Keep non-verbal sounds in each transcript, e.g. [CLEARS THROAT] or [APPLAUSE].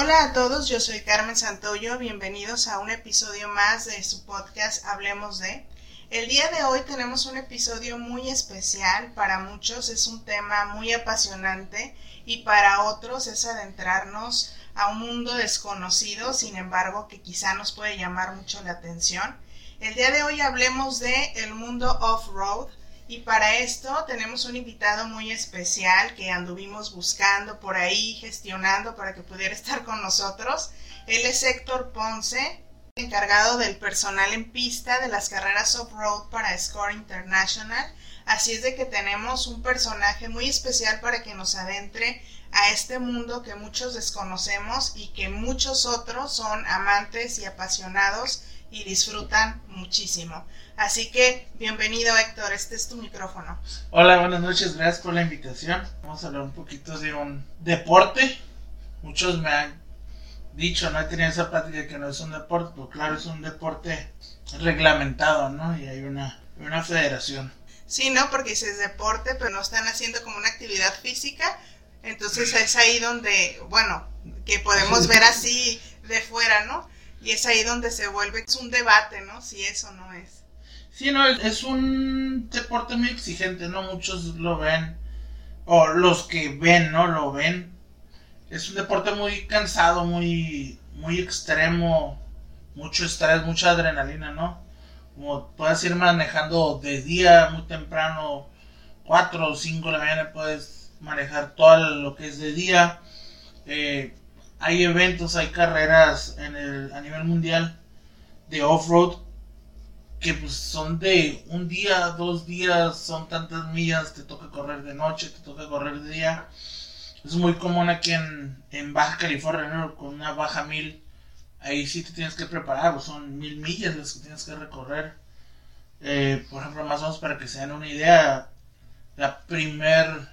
Hola a todos, yo soy Carmen Santoyo, bienvenidos a un episodio más de su podcast Hablemos de. El día de hoy tenemos un episodio muy especial, para muchos es un tema muy apasionante y para otros es adentrarnos a un mundo desconocido, sin embargo, que quizá nos puede llamar mucho la atención. El día de hoy hablemos de el mundo off-road y para esto tenemos un invitado muy especial que anduvimos buscando por ahí, gestionando para que pudiera [LAUGHS] estar con nosotros. Él es Héctor Ponce, encargado del personal en pista de las carreras off-road para Score International. Así es de que tenemos un personaje muy especial para que nos adentre a este mundo que muchos desconocemos y que muchos otros son amantes y apasionados y disfrutan muchísimo. Así que bienvenido Héctor, este es tu micrófono. Hola, buenas noches, gracias por la invitación. Vamos a hablar un poquito de un deporte. Muchos me han dicho, no he tenido esa práctica que no es un deporte, pero claro, es un deporte reglamentado, ¿no? Y hay una, una federación. Sí, ¿no? Porque dices deporte, pero no están haciendo como una actividad física, entonces es ahí donde, bueno, que podemos ver así de fuera, ¿no? Y es ahí donde se vuelve es un debate, ¿no? Si eso no es. Sí, no, es un deporte muy exigente, ¿no? Muchos lo ven, o los que ven, ¿no? Lo ven. Es un deporte muy cansado, muy, muy extremo, mucho estrés, mucha adrenalina, ¿no? Como puedes ir manejando de día muy temprano, 4 o 5 de la mañana, puedes manejar todo lo que es de día. Eh, hay eventos, hay carreras en el, a nivel mundial de off-road que pues son de un día, dos días, son tantas millas, te toca correr de noche, te toca correr de día. Es muy común aquí en, en Baja California, con una baja mil, ahí sí te tienes que preparar, pues son mil millas las que tienes que recorrer. Eh, por ejemplo, más o menos para que se den una idea, la primer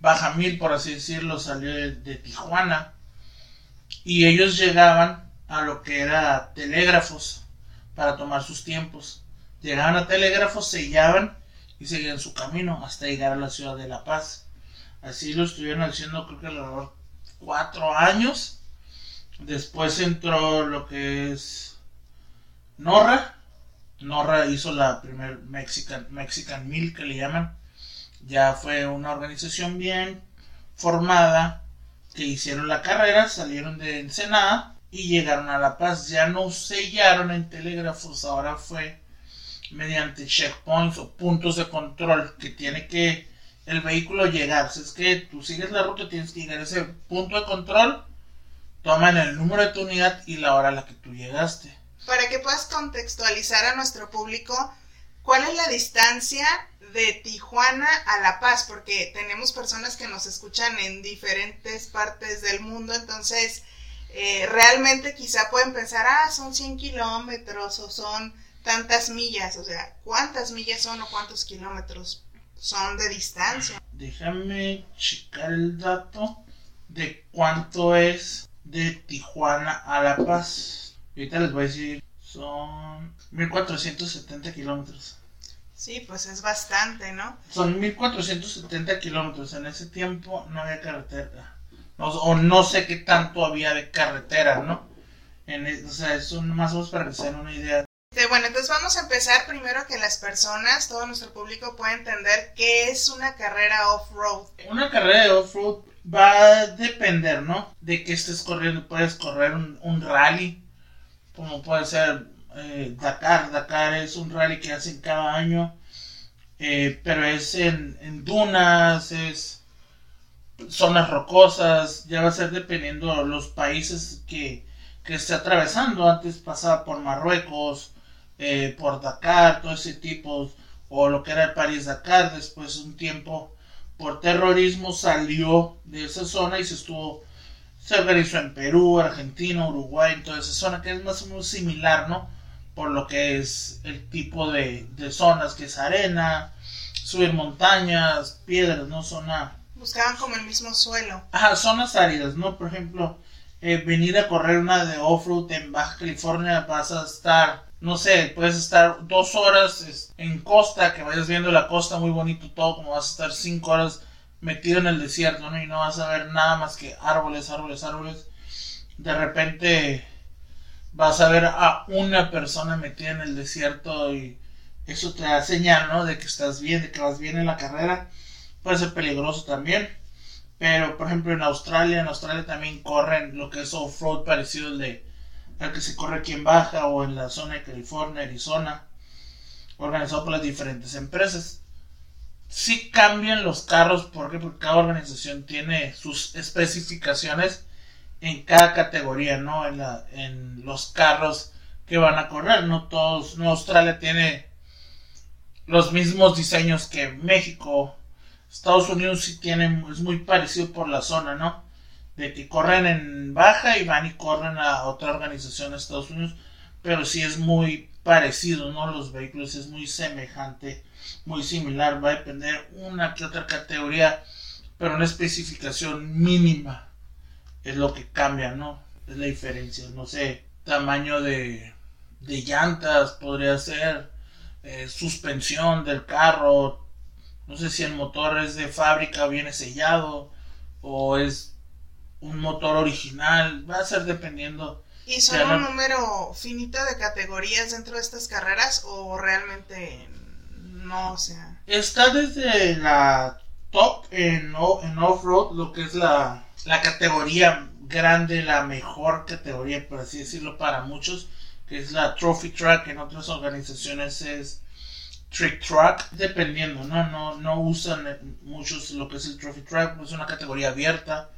Baja Mil, por así decirlo, salió de, Tijuana. Y ellos llegaban a lo que era telégrafos para tomar sus tiempos. Llegaban a telégrafos, sellaban y seguían su camino hasta llegar a la ciudad de La Paz. Así lo estuvieron haciendo creo que alrededor cuatro años. Después entró lo que es Norra. Norra hizo la primer Mexican, Mexican Mil que le llaman ya fue una organización bien formada que hicieron la carrera, salieron de Ensenada y llegaron a La Paz. Ya no sellaron en telégrafos, ahora fue mediante checkpoints o puntos de control que tiene que el vehículo llegar. Si es que tú sigues la ruta, tienes que llegar a ese punto de control, toman el número de tu unidad y la hora a la que tú llegaste. Para que puedas contextualizar a nuestro público, ¿cuál es la distancia de Tijuana a La Paz, porque tenemos personas que nos escuchan en diferentes partes del mundo, entonces eh, realmente quizá pueden pensar, ah, son 100 kilómetros o son tantas millas, o sea, ¿cuántas millas son o cuántos kilómetros son de distancia? Déjame checar el dato de cuánto es de Tijuana a La Paz. Ahorita les voy a decir, son 1470 kilómetros. Sí, pues es bastante, ¿no? Son 1470 kilómetros. En ese tiempo no había carretera. o no sé qué tanto había de carretera, ¿no? En, e, o sea, es más o menos para que se den una idea. Bueno, entonces vamos a empezar primero que las personas, todo nuestro público pueda entender qué es una carrera off-road. Una carrera de off-road va a depender, ¿no? De que estés corriendo. Puedes correr un, un rally, como puede ser eh, Dakar. Dakar es un rally que hacen cada año, eh, pero es en, dunas, es zonas rocosas, ya va a ser dependiendo de los países que, que esté atravesando. Antes pasaba por Marruecos, eh, por Dakar, todo ese tipo, o lo que era el París Dakar, después un tiempo por terrorismo salió de esa zona y se estuvo Se organizó en Perú, Argentina, Uruguay, en toda esa zona, que es más o menos similar, ¿no? Por lo que es el tipo de, de zonas, que es arena, subir montañas, piedras, ¿no? Zona... Buscaban como el mismo suelo. Ajá, zonas áridas, ¿no? Por ejemplo, eh, venir a correr una de off-road en Baja California, vas a estar, no sé, puedes estar dos horas en costa, que vayas viendo la costa muy bonito todo, como vas a estar cinco horas metido en el desierto, ¿no? Y no vas a ver nada más que árboles, árboles, árboles. De repente vas a ver a una persona metida en el desierto y eso te da señal, ¿no? De que estás bien, de que vas bien en la carrera. Puede ser peligroso también. Pero, por ejemplo, en Australia, en Australia también corren lo que es off-road parecido al de al que se corre aquí en Baja o en la zona de California, Arizona, organizado por las diferentes empresas. Sí cambian los carros porque, porque cada organización tiene sus especificaciones en cada categoría, ¿no? En, la, en los carros que van a correr, no todos, no Australia tiene los mismos diseños que México, Estados Unidos sí tiene, es muy parecido por la zona, ¿no? De que corren en baja y van y corren a otra organización de Estados Unidos, pero sí es muy parecido, ¿no? Los vehículos es muy semejante, muy similar, va a depender una que otra categoría, pero una especificación mínima es lo que cambia, ¿no? Es la diferencia, no sé, tamaño de, de llantas podría ser, eh, suspensión del carro, no sé si el motor es de fábrica, viene sellado o es un motor original. Va a ser dependiendo. ¿Y son un número finito de categorías dentro de estas carreras o realmente no? O sea. Está desde la top en, en off-road, lo que es la, la categoría grande, la mejor categoría, por así decirlo, para muchos, que es la Trophy Track. En otras organizaciones es Trick Track, dependiendo, ¿no? No, no usan muchos lo que es el Trophy Track, es una categoría abierta.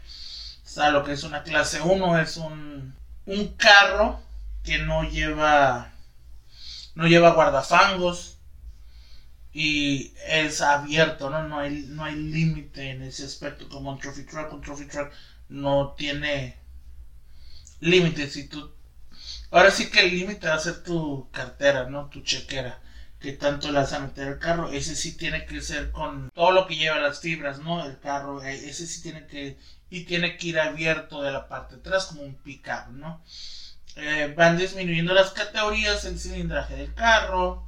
Está lo que es una clase 1, es un, un carro que no lleva no lleva guardafangos y es abierto, ¿no? No hay, no hay límite en ese aspecto como un Trophy Track. Un Trophy Track no tiene límite. Si tú... Ahora sí que el límite va a ser tu cartera, ¿no? Tu chequera que tanto le vas a meter el carro. Ese sí tiene que ser con todo lo que lleva las fibras, ¿no? El carro, eh, ese sí tiene que, y tiene que ir abierto de la parte de atrás como un pickup, ¿no? Eh, van disminuyendo las categorías, el cilindraje del carro,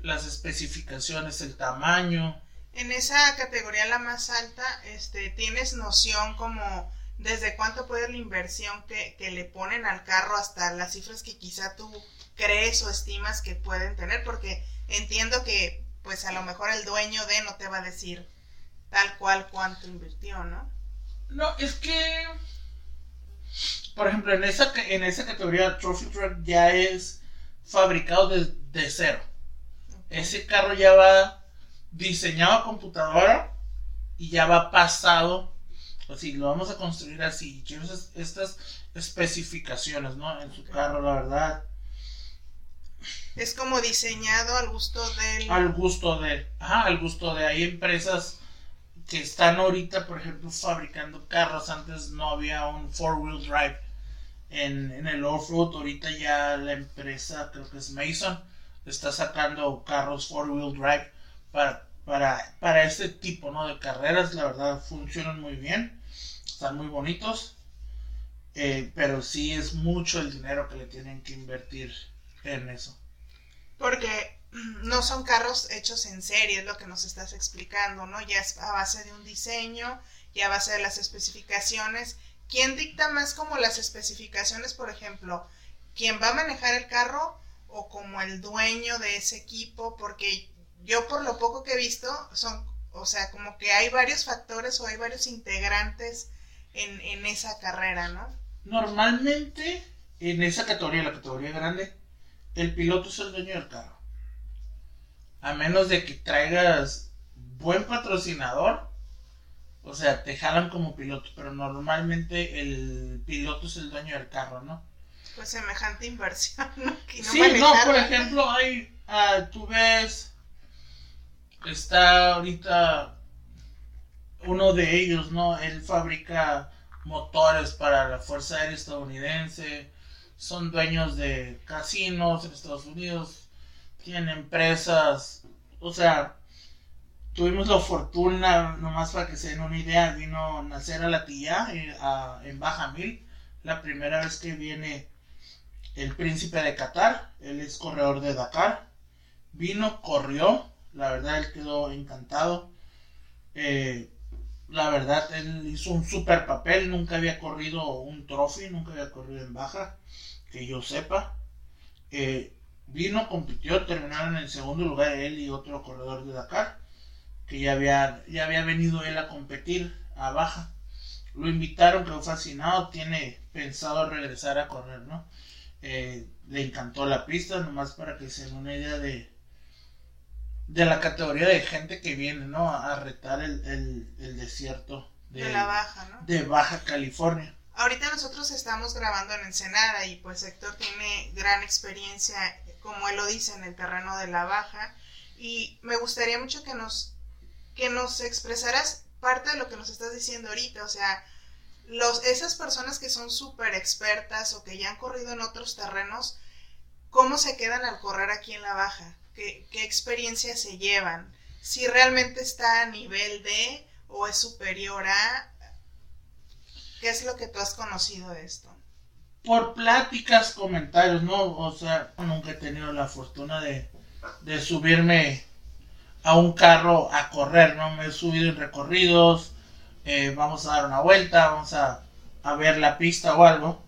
las especificaciones, el tamaño. En esa categoría la más alta, este, tienes noción como desde cuánto puede la inversión que, que le ponen al carro hasta las cifras que quizá tú crees o estimas que pueden tener, porque entiendo que pues a lo mejor el dueño de no te va a decir tal cual cuánto invirtió, ¿no? No, es que por ejemplo, en esa en esa categoría Trophy Truck ya es fabricado de, cero. Ese carro ya va diseñado a computadora y ya va pasado. O si lo vamos a construir así. Quiero estas especificaciones, ¿no? En su carro, la verdad. Es como diseñado al gusto del... Al gusto de... Ajá, al gusto de... Hay empresas que están ahorita, por ejemplo, fabricando carros. Antes no había un four-wheel drive en, en el off-road. Ahorita ya la empresa, creo que es Mason, está sacando carros four-wheel drive para, para, para este tipo ¿no? de carreras. La verdad, funcionan muy bien. Están muy bonitos. Eh, pero sí es mucho el dinero que le tienen que invertir en eso. Porque [CLEARS THROAT] no son carros hechos en serie, es lo que nos estás explicando, ¿no? Ya es a base de un diseño y a base de las especificaciones. ¿Quién dicta más como las especificaciones, por ejemplo? ¿Quién va a manejar el carro o como el dueño de ese equipo? Porque yo por lo poco que he visto son, o sea, como que hay varios factores o hay varios integrantes en, en esa carrera, ¿no? Normalmente en esa categoría, la categoría grande, el piloto es el dueño del carro. A menos de que traigas buen patrocinador, o sea, te jalan como piloto, pero normalmente el piloto es el dueño del carro, ¿no? Pues semejante inversión, ¿no? sí, no, por ejemplo, hay, ah, tú ves, está ahorita uno de ellos, ¿no? Él fabrica motores para la Fuerza Aérea Estadounidense, son dueños de casinos en Estados Unidos, tienen empresas, o sea, tuvimos la fortuna, nomás para que se den una idea, vino a nacer a la tía eh, en Baja Mil, la primera vez que viene el príncipe de Qatar, él es corredor de Dakar, vino, corrió, la verdad él quedó encantado, eh, la verdad él hizo un super papel, nunca había corrido un trophy, nunca había corrido en baja, que yo sepa, eh, vino, compitió, terminaron en segundo lugar él y otro corredor de Dakar, que ya había, ya había venido él a competir a baja. Lo invitaron, quedó fascinado, tiene pensado regresar a correr, ¿no? Eh, le encantó la pista, nomás para que se den una idea de, de la categoría de gente que viene, ¿no? A retar el, desierto de, la Baja, ¿no? De Baja California. Ahorita nosotros estamos grabando en Ensenada y pues Héctor tiene gran experiencia, como él lo dice, en el terreno de la Baja. Y me gustaría mucho que nos que nos expresaras parte de lo que nos estás diciendo ahorita, o sea, los, esas personas que son súper expertas o que ya han corrido en otros terrenos, ¿cómo se quedan al correr aquí en la baja? ¿Qué, qué experiencia se llevan? Si realmente está a nivel de o es superior a... ¿Qué es lo que tú has conocido de esto? Por pláticas, comentarios, ¿no? O sea, nunca he tenido la fortuna de, de subirme a un carro a correr, ¿no? Me he subido en recorridos, eh, vamos a dar una vuelta, vamos a, a, ver la pista o algo.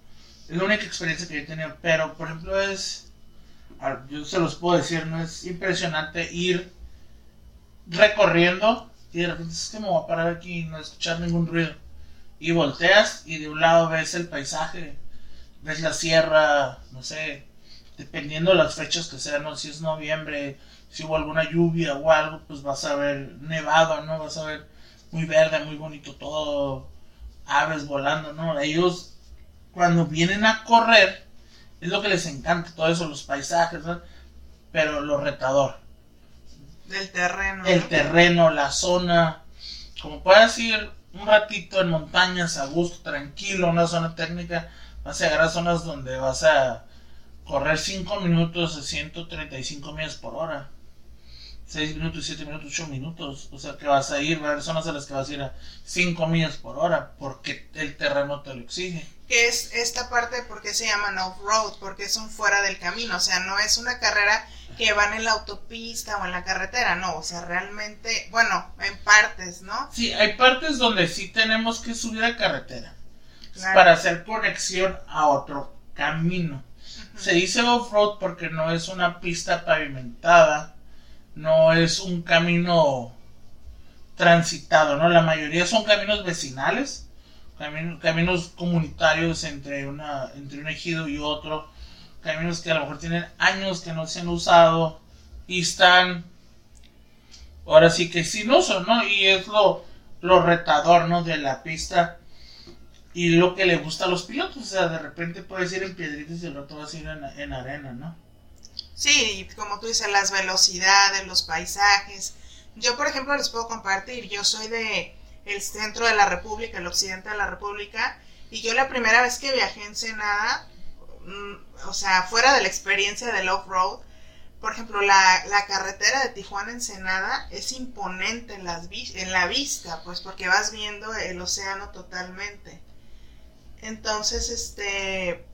Es la única experiencia que he tenido, pero por ejemplo es, yo se los puedo decir, no es impresionante ir recorriendo y de repente es que me voy a parar aquí y no escuchar ningún ruido. Y volteas y de un lado ves el paisaje, ves la sierra, no sé, dependiendo de las fechas que sean, ¿no? si es noviembre, si hubo alguna lluvia o algo, pues vas a ver nevado, ¿no? Vas a ver muy verde, muy bonito todo, aves volando, ¿no? Ellos cuando vienen a correr, es lo que les encanta, todo eso, los paisajes, ¿no? Pero lo retador. Del terreno. El terreno, la zona. Como puedes ir un ratito en montañas a gusto, tranquilo, una zona técnica, vas a llegar a zonas donde vas a correr 5 minutos a 135 millas por hora. 6 minutos, 7 minutos, 8 minutos. O sea que vas a ir, va a haber zonas a las que vas a ir a 5 millas por hora porque el terreno te lo exige. Que es esta parte, ¿por qué se llaman off-road? Porque son fuera del camino. O sea, no es una carrera que van en la autopista o en la carretera, no. O sea, realmente, bueno, en partes, ¿no? Sí, hay partes donde sí tenemos que subir a carretera para hacer conexión a otro camino. Se dice off-road porque no es una pista pavimentada no es un camino transitado, ¿no? La mayoría son caminos vecinales, caminos, comunitarios entre, una, entre un ejido y otro, caminos que a lo mejor tienen años que no se han usado y están ahora sí que sin uso, ¿no? Y es lo, lo retador, ¿no? De la pista y lo que le gusta a los pilotos, o sea, de repente puedes ir en piedritas y el rato vas a ir en arena, ¿no? Sí, como tú dices, las velocidades, los paisajes. Yo, por ejemplo, les puedo compartir, yo soy de el centro de la República, el occidente de la República, y yo la primera vez que viajé en Ensenada, mm, o sea, fuera de la experiencia del off-road, por ejemplo, la, la, carretera de Tijuana Ensenada es imponente en, las en la vista, pues porque vas viendo el océano totalmente. Entonces, este,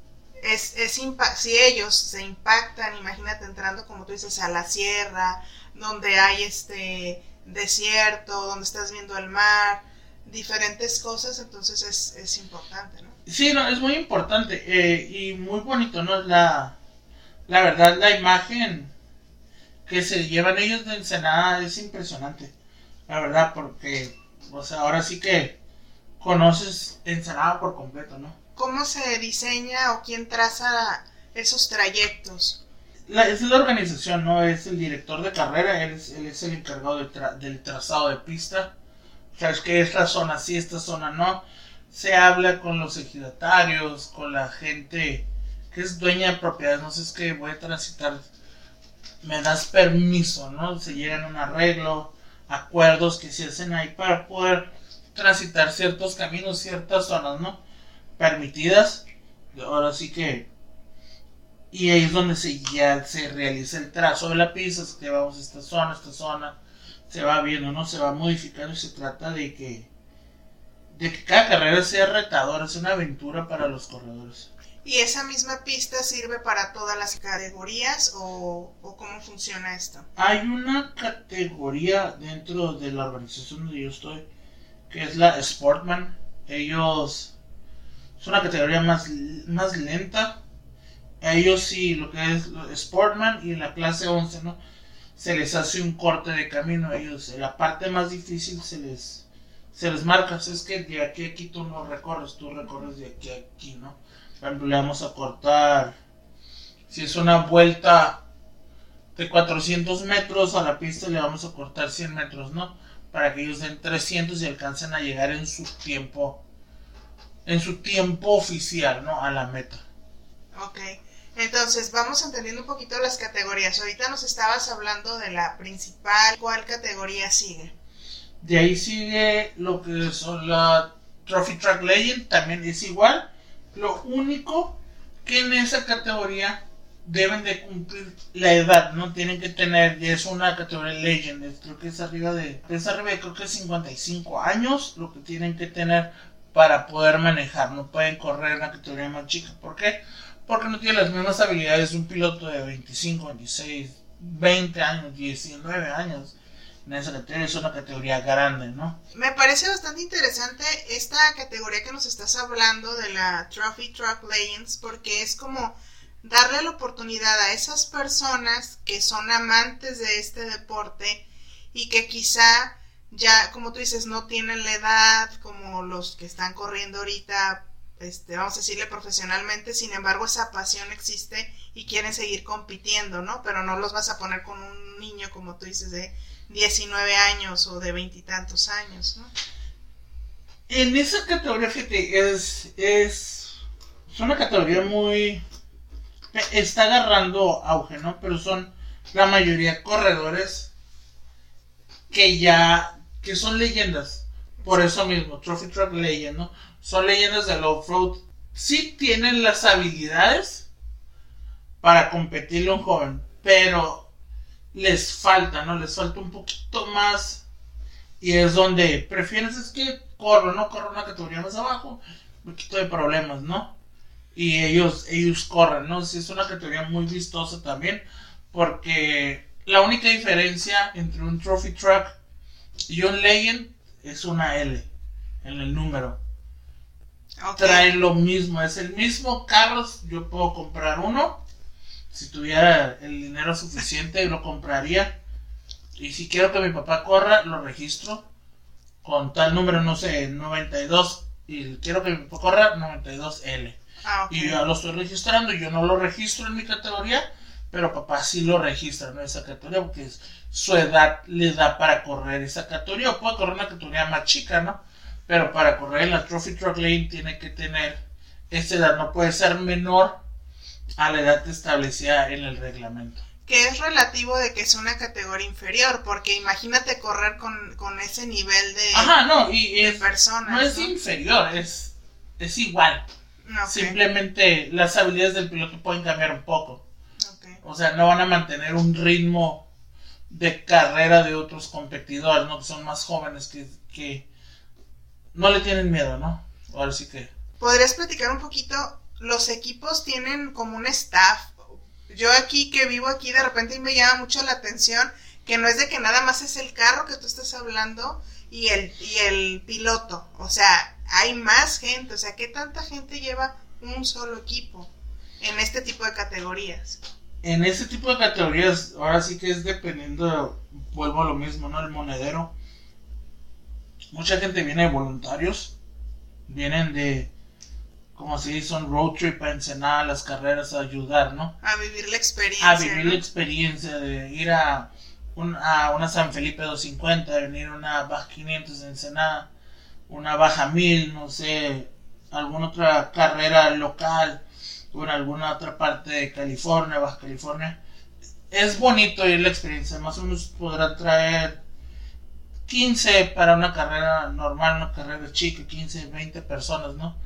es, es si ellos se impactan, imagínate entrando, como tú dices, a la sierra, donde hay este desierto, donde estás viendo el mar, diferentes cosas, entonces es, es importante, ¿no? Sí, no, es muy importante eh, y muy bonito, ¿no? La, la verdad, la imagen que se llevan ellos de Ensenada es impresionante, la verdad, porque, o sea, ahora sí que conoces Ensenada por completo, ¿no? ¿Cómo se diseña o quién traza esos trayectos? La, es la organización, ¿no? Es el director de carrera, él es, él es el encargado del trazado de pista. Sabes que esta zona sí, esta zona no. Se habla con los ejidatarios, con la gente que es dueña de propiedades. No sé, es que voy a transitar, me das permiso, ¿no? Se llegan a un arreglo, acuerdos que se hacen ahí para poder transitar ciertos caminos, ciertas zonas, ¿no? Permitidas. Ahora sí que... Y ahí es donde se, ya se realiza el trazo de la pista, que vamos a esta zona, esta zona, se va viendo, ¿no? Se va modificando y se trata de que, de que cada carrera sea retadora, sea una aventura para los corredores. ¿Y esa misma pista sirve para todas las categorías o, cómo funciona esto? Hay una categoría dentro de la organización donde yo estoy, que es la Sportman. Ellos es una categoría más, más lenta. ellos sí, lo que es Sportman y la clase 11, ¿no? Se les hace un corte de camino. ellos, la parte más difícil se les, se les marca. es que de aquí a aquí tú no recorres, tú recorres de aquí a aquí, ¿no? le vamos a cortar, si es una vuelta de 400 metros a la pista, le vamos a cortar 100 metros, ¿no? Para que ellos den 300 y alcancen a llegar en su tiempo, en su tiempo oficial, ¿no? A la meta. Ok. Entonces, vamos entendiendo un poquito las categorías. Ahorita nos estabas hablando de la principal. ¿Cuál categoría sigue? De ahí sigue lo que son la Trophy Track Legend, también es igual. Lo único que en esa categoría deben de cumplir la edad, no tienen que tener, ya es una categoría Legend, creo que es arriba de, es arriba de creo que 55 años lo que tienen que tener para poder manejar, no pueden correr en una categoría más chica, ¿por qué? Porque no tienen las mismas habilidades de un piloto de 25, 26, 20 años, 19 años en esa categoría es una categoría grande, ¿no? Me parece bastante interesante esta categoría que nos estás hablando de la Trophy Truck Legends porque es como darle la oportunidad a esas personas que son amantes de este deporte y que quizá ya, como tú dices, no tienen la edad como los que están corriendo ahorita, este, vamos a decirle profesionalmente, sin embargo esa pasión existe y quieren seguir compitiendo, ¿no? Pero no los vas a poner con un niño, como tú dices, de 19 años o de veintitantos años, ¿no? En esa categoría, fíjate, es, es, es una categoría muy... Está agarrando auge, ¿no? Pero son la mayoría corredores que ya, que son leyendas. Por eso mismo, Trophy Truck Legend, ¿no? Son leyendas del off-road. Sí tienen las habilidades para competirle a un joven, pero les falta, ¿no? Les falta un poquito más. Y es donde prefieres es que corro, ¿no? Corro una categoría más abajo, un poquito de problemas, ¿no? Y ellos, ellos corren, ¿no? Si es una categoría muy vistosa también, porque la única diferencia entre un Trophy Truck y un Legend es una L en el número. Trae lo mismo, es el mismo carro, yo puedo comprar uno si tuviera el dinero suficiente lo compraría. Y si quiero que mi papá corra, lo registro con tal número, no sé, 92. Y quiero que mi papá corra 92L. Ah, y yo lo estoy registrando. Yo no lo registro en mi categoría, pero papá sí lo registra en esa categoría porque su edad le da para correr esa categoría. O puede correr una categoría más chica, ¿no? Pero para correr en la Trophy Truck Lane tiene que tener esa edad, no puede ser menor a la edad establecida en el reglamento. Que es relativo de que es una categoría inferior, porque imagínate correr con, ese nivel de, Ajá, no, y es, personas. No es inferior, es, es igual. Simplemente las habilidades del piloto pueden cambiar un poco. O sea, no van a mantener un ritmo de carrera de otros competidores, ¿no? Que son más jóvenes que, que no le tienen miedo, ¿no? Ahora sí que... ¿Podrías platicar un poquito los equipos tienen como un staff. Yo aquí que vivo aquí de repente me llama mucho la atención que no es de que nada más es el carro que tú estás hablando y el, y el piloto. O sea, hay más gente. O sea, ¿qué tanta gente lleva un solo equipo en este tipo de categorías? En este tipo de categorías, ahora sí que es dependiendo, vuelvo a lo mismo, ¿no? El monedero. Mucha gente viene de voluntarios, vienen de como si hizo un road trip a Ensenada, las carreras, a ayudar, ¿no? A vivir la experiencia. A vivir la experiencia de ir a, a una San Felipe 250, venir a una Baja 500 de Ensenada, una Baja 1000, no sé, alguna otra carrera local en alguna otra parte de California, Baja California. Es bonito ir la experiencia, más o menos podrá traer 15 para una carrera normal, una carrera chica, 15, 20 personas, ¿no?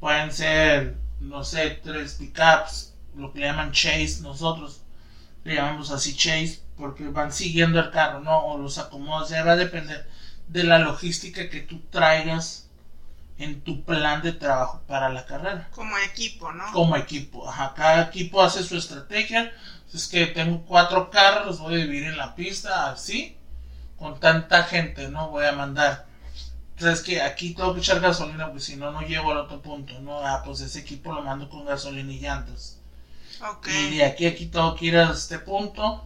Pueden ser, no sé, tres pickups, lo que le llaman chase, nosotros le llamamos así chase, porque van siguiendo el carro, ¿no? O los acomodas, ya va a depender de la logística que tú traigas en tu plan de trabajo para la carrera. Como equipo, ¿no? Como equipo, ajá, cada equipo hace su estrategia. Es que tengo cuatro carros, los voy a dividir en la pista, así, con tanta gente, ¿no? Voy a mandar. Entonces que aquí tengo que echar gasolina, porque si no, no llego al otro punto, ¿no? Ah, pues ese equipo lo mando con gasolina y llantas. Ok. Y de aquí a aquí tengo que ir a este punto,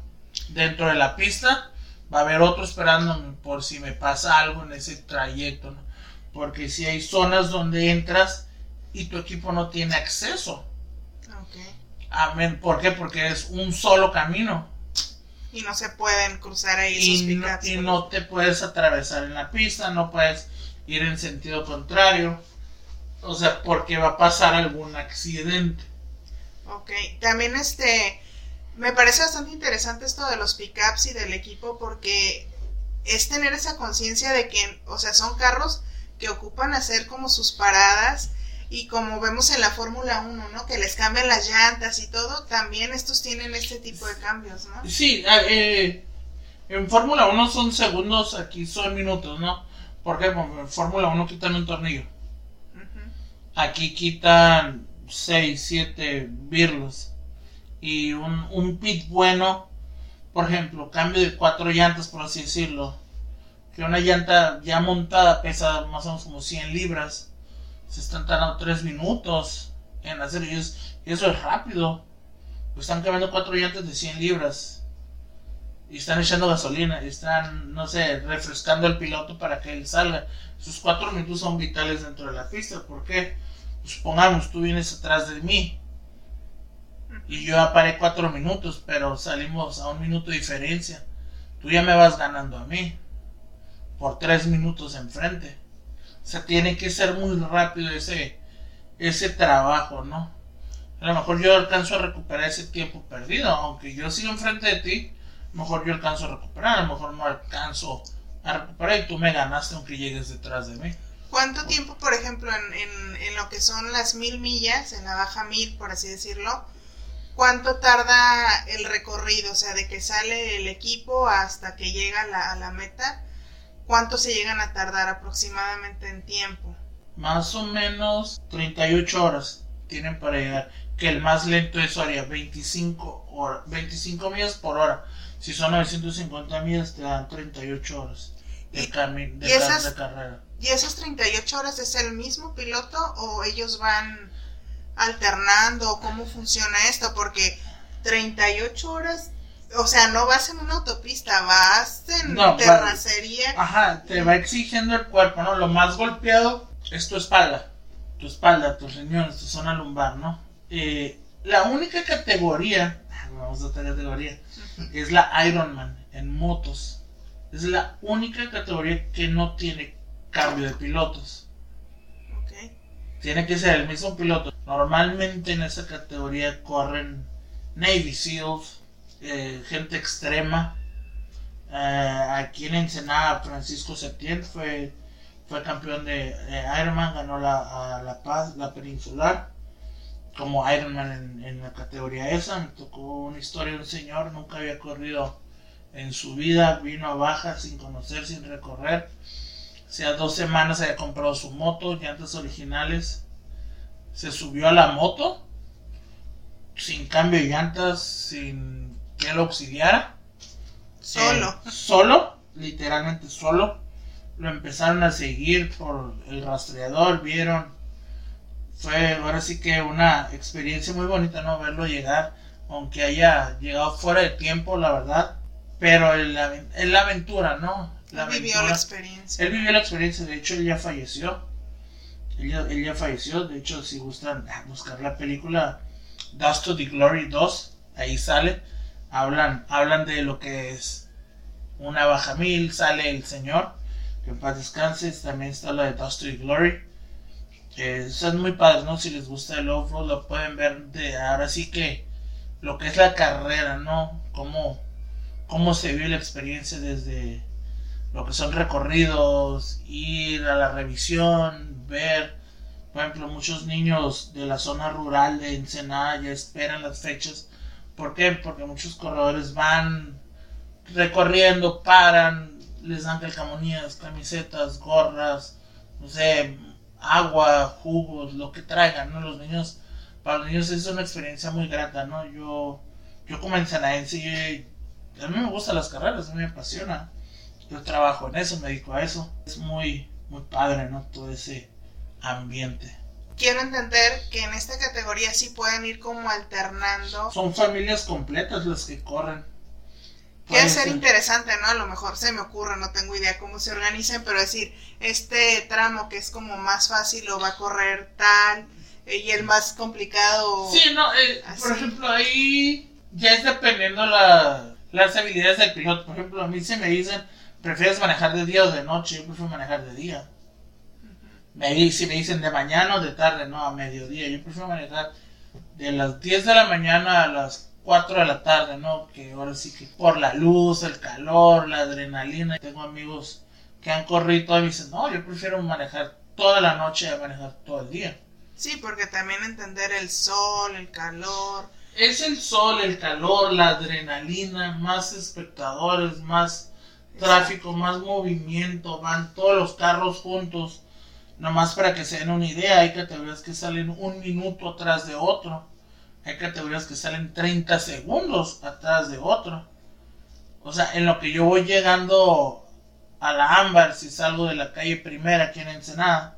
dentro de la pista, va a haber otro esperándome por si me pasa algo en ese trayecto, ¿no? Porque si hay zonas donde entras y tu equipo no tiene acceso. Ok. Amén. ¿Por qué? Porque es un solo camino. Y no se pueden cruzar ahí Y no, pickups. y no te puedes atravesar en la pista, no puedes ir en sentido contrario. O sea, porque va a pasar algún accidente. Ok, también este, me parece bastante interesante esto de los pickups y del equipo porque es tener esa conciencia de que, o sea, son carros que ocupan hacer como sus paradas y como vemos en la Fórmula 1, ¿no? Que les cambian las llantas y todo, también estos tienen este tipo de cambios, ¿no? Sí, eh, en Fórmula 1 son segundos, aquí son minutos, ¿no? Porque en Fórmula 1 quitan un tornillo. Aquí quitan 6, 7 birlos. Y un, un pit bueno, por ejemplo, cambio de cuatro llantas, por así decirlo. Que una llanta ya montada pesa más o menos como 100 libras. Se están tardando 3 minutos en hacer y y eso es rápido. Están cambiando cuatro llantas de 100 libras. Y están echando gasolina. Y están, no sé, refrescando al piloto para que él salga. Sus cuatro minutos son vitales dentro de la pista. ¿Por qué? Pues, Supongamos, tú vienes atrás de mí. Y yo ya cuatro minutos, pero salimos a un minuto de diferencia. Tú ya me vas ganando a mí. Por tres minutos enfrente. O sea, tiene que ser muy rápido ese, ese trabajo, ¿no? A lo mejor yo alcanzo a recuperar ese tiempo perdido. Aunque yo siga enfrente de ti, a lo mejor yo alcanzo a recuperar. A lo mejor no alcanzo a recuperar y tú me ganaste aunque llegues detrás de mí. ¿Cuánto tiempo, por ejemplo, en, en, lo que son las mil millas, en la baja mil, por así decirlo, cuánto tarda el recorrido? O sea, de que sale el equipo hasta que llega a la meta, ¿cuánto se llegan a tardar aproximadamente en tiempo? Más o menos 38 horas tienen para llegar. Que el más lento es haría 25, horas, 25 millas por hora. Si son 950 millas, te dan 38 horas de, ¿Y- de, y esas- de carrera. ¿Y esas 38 horas es el mismo piloto o ellos van alternando? ¿Cómo funciona esto? Porque 38 horas, o sea, no vas en una autopista, vas en No, va- terracería. Ajá, te va exigiendo el cuerpo, ¿no? Lo más golpeado es tu espalda. Tu espalda, tus riñones, tu zona lumbar, ¿no? Eh, la única categoría, vamos a otra categoría, es la Ironman en motos. Es la única categoría que no tiene cambio de pilotos. Ok. Tiene que ser el mismo piloto. Normalmente en esa categoría corren Navy SEALs, eh, gente extrema. Eh, aquí en Ensenada, Francisco Septién fue, fue campeón de Ironman, ganó la, a la Paz, la peninsular, como Ironman en, en la categoría esa. Me tocó una historia de un señor, nunca había corrido en su vida, vino a baja sin conocer, sin recorrer. Hacía dos semanas había comprado su moto, llantas originales. Se subió a la moto sin cambio de llantas, sin que lo auxiliara. Solo. Eh, solo, literalmente solo. Lo empezaron a seguir por el rastreador, vieron. Fue ahora sí que una experiencia muy bonita, ¿no? Verlo llegar, aunque haya llegado fuera de tiempo, la verdad. Pero en la, en la aventura, ¿no? La Él vivió la experiencia. Él vivió la experiencia, de hecho él ya falleció. Él ya, él ya falleció, de hecho si gustan ah, buscar la película Dust to the Glory 2, ahí sale. Hablan, hablan de lo que es una baja mil, sale el señor, que en paz descanse, también está la de Dust Glory. Son muy padres, ¿no? Si les gusta el off-road lo pueden ver de ahora sí que lo que es la carrera, ¿no? Cómo, cómo se vive la experiencia desde lo que son recorridos, ir a la revisión, ver, por ejemplo, muchos niños de la zona rural de Ensenada ya esperan las fechas. ¿Por qué? Porque muchos corredores van recorriendo, paran, les dan calcamonías, camisetas, gorras, no sé, agua, jugos, lo que traigan, ¿no? Los niños, para los niños es una experiencia muy grata, ¿no? Yo, yo como ensenadense, yo, a mí me gustan las carreras, a mí me apasiona. Yo trabajo en eso, me dedico a eso. Es muy, muy padre, ¿no? Todo ese ambiente. Quiero entender que en esta categoría sí pueden ir como alternando. Son familias completas las que corren. Quiere ser interesante, ¿no? A lo mejor se me ocurre, no tengo idea cómo se organizan, pero decir, este tramo que es como más fácil lo va a correr tal, eh, y el más complicado. Sí, no, eh, por ejemplo, ahí ya es dependiendo la, las habilidades del piloto. Por ejemplo, a mí se me dicen, ¿prefieres manejar de día o de noche? Yo prefiero manejar de día. Me, si me dicen de mañana o de tarde, no, a mediodía. Yo prefiero manejar de las 10 de la mañana a las 4 de la tarde, ¿no? Que ahora sí que por la luz, el calor, la adrenalina. Tengo amigos que han corrido y me dicen, no, yo prefiero manejar toda la noche a manejar todo el día. Sí, porque también entender el sol, el calor. Es el sol, el calor, la adrenalina, más espectadores, más tráfico, más movimiento, van todos los carros juntos. Nomás para que se den una idea, hay categorías que salen un minuto atrás de otro. Hay categorías que salen 30 segundos atrás de otro. O sea, en lo que yo voy llegando a la Ámbar, si salgo de la calle primera aquí en Ensenada,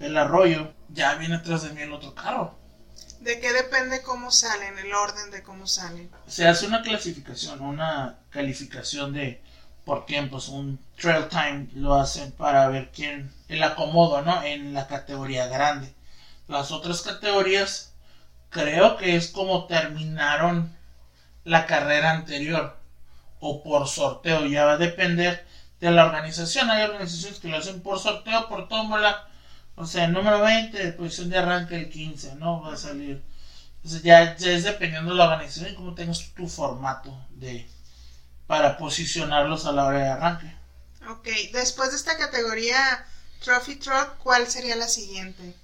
el arroyo, ya viene atrás de mí el otro carro. ¿De qué depende cómo salen, el orden de cómo salen? Se hace una clasificación, una calificación de por tiempos, un trail time lo hacen para ver quién, el acomodo, ¿no? En la categoría grande. Las otras categorías creo que es como terminaron la carrera anterior o por sorteo, ya va a depender de la organización. Hay organizaciones que lo hacen por sorteo, por tómbola, o sea, el número 20, posición de arranque el 15, ¿no? Va a salir. Entonces ya, es dependiendo de la organización y cómo tengas tu formato de para posicionarlos a la hora de arranque. Ok, después de esta categoría Trophy Truck, ¿cuál sería la siguiente?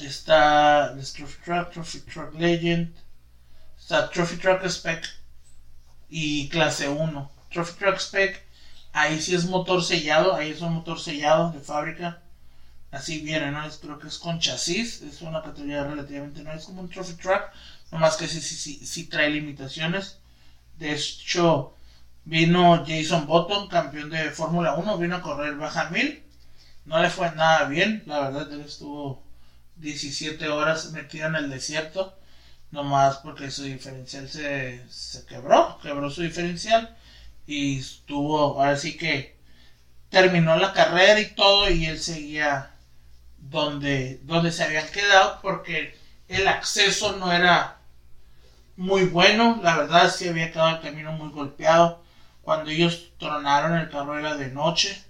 Está Trophy Truck, Trophy Truck Legend, está Trophy Truck Spec y clase 1. Trophy Truck Spec, ahí sí es motor sellado, ahí es un motor sellado de fábrica. Así viene, ¿no? creo que es con chasis, es una categoría relativamente no es como un Trophy Truck, nomás que sí, sí, sí, sí trae limitaciones. De hecho, vino Jason Button, campeón de Fórmula 1, vino a correr baja mil. No le fue nada bien, la verdad, él estuvo 17 horas metido en el desierto, nomás porque su diferencial se, se quebró, quebró su diferencial y estuvo, ahora sí que terminó la carrera y todo y él seguía donde, donde se habían quedado porque el acceso no era muy bueno, la verdad sí había quedado el camino muy golpeado. Cuando ellos tronaron el carro era de noche